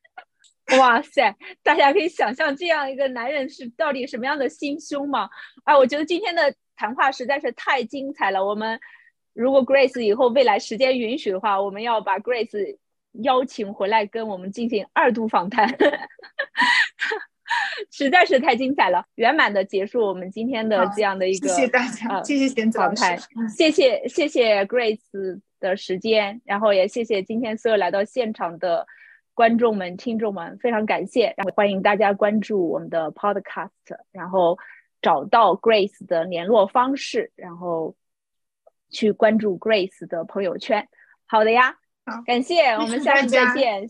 哇塞，大家可以想象这样一个男人是到底什么样的心胸吗？啊，我觉得今天的谈话实在是太精彩了。我们如果 Grace 以后未来时间允许的话，我们要把 Grace。邀请回来跟我们进行二度访谈，*laughs* 实在是太精彩了，圆满的结束我们今天的这样的一个谢谢大家，谢谢贤子老师，谢谢谢谢 Grace 的时间，然后也谢谢今天所有来到现场的观众们、听众们，非常感谢，然后欢迎大家关注我们的 Podcast，然后找到 Grace 的联络方式，然后去关注 Grace 的朋友圈。好的呀。感谢，我们下次再见。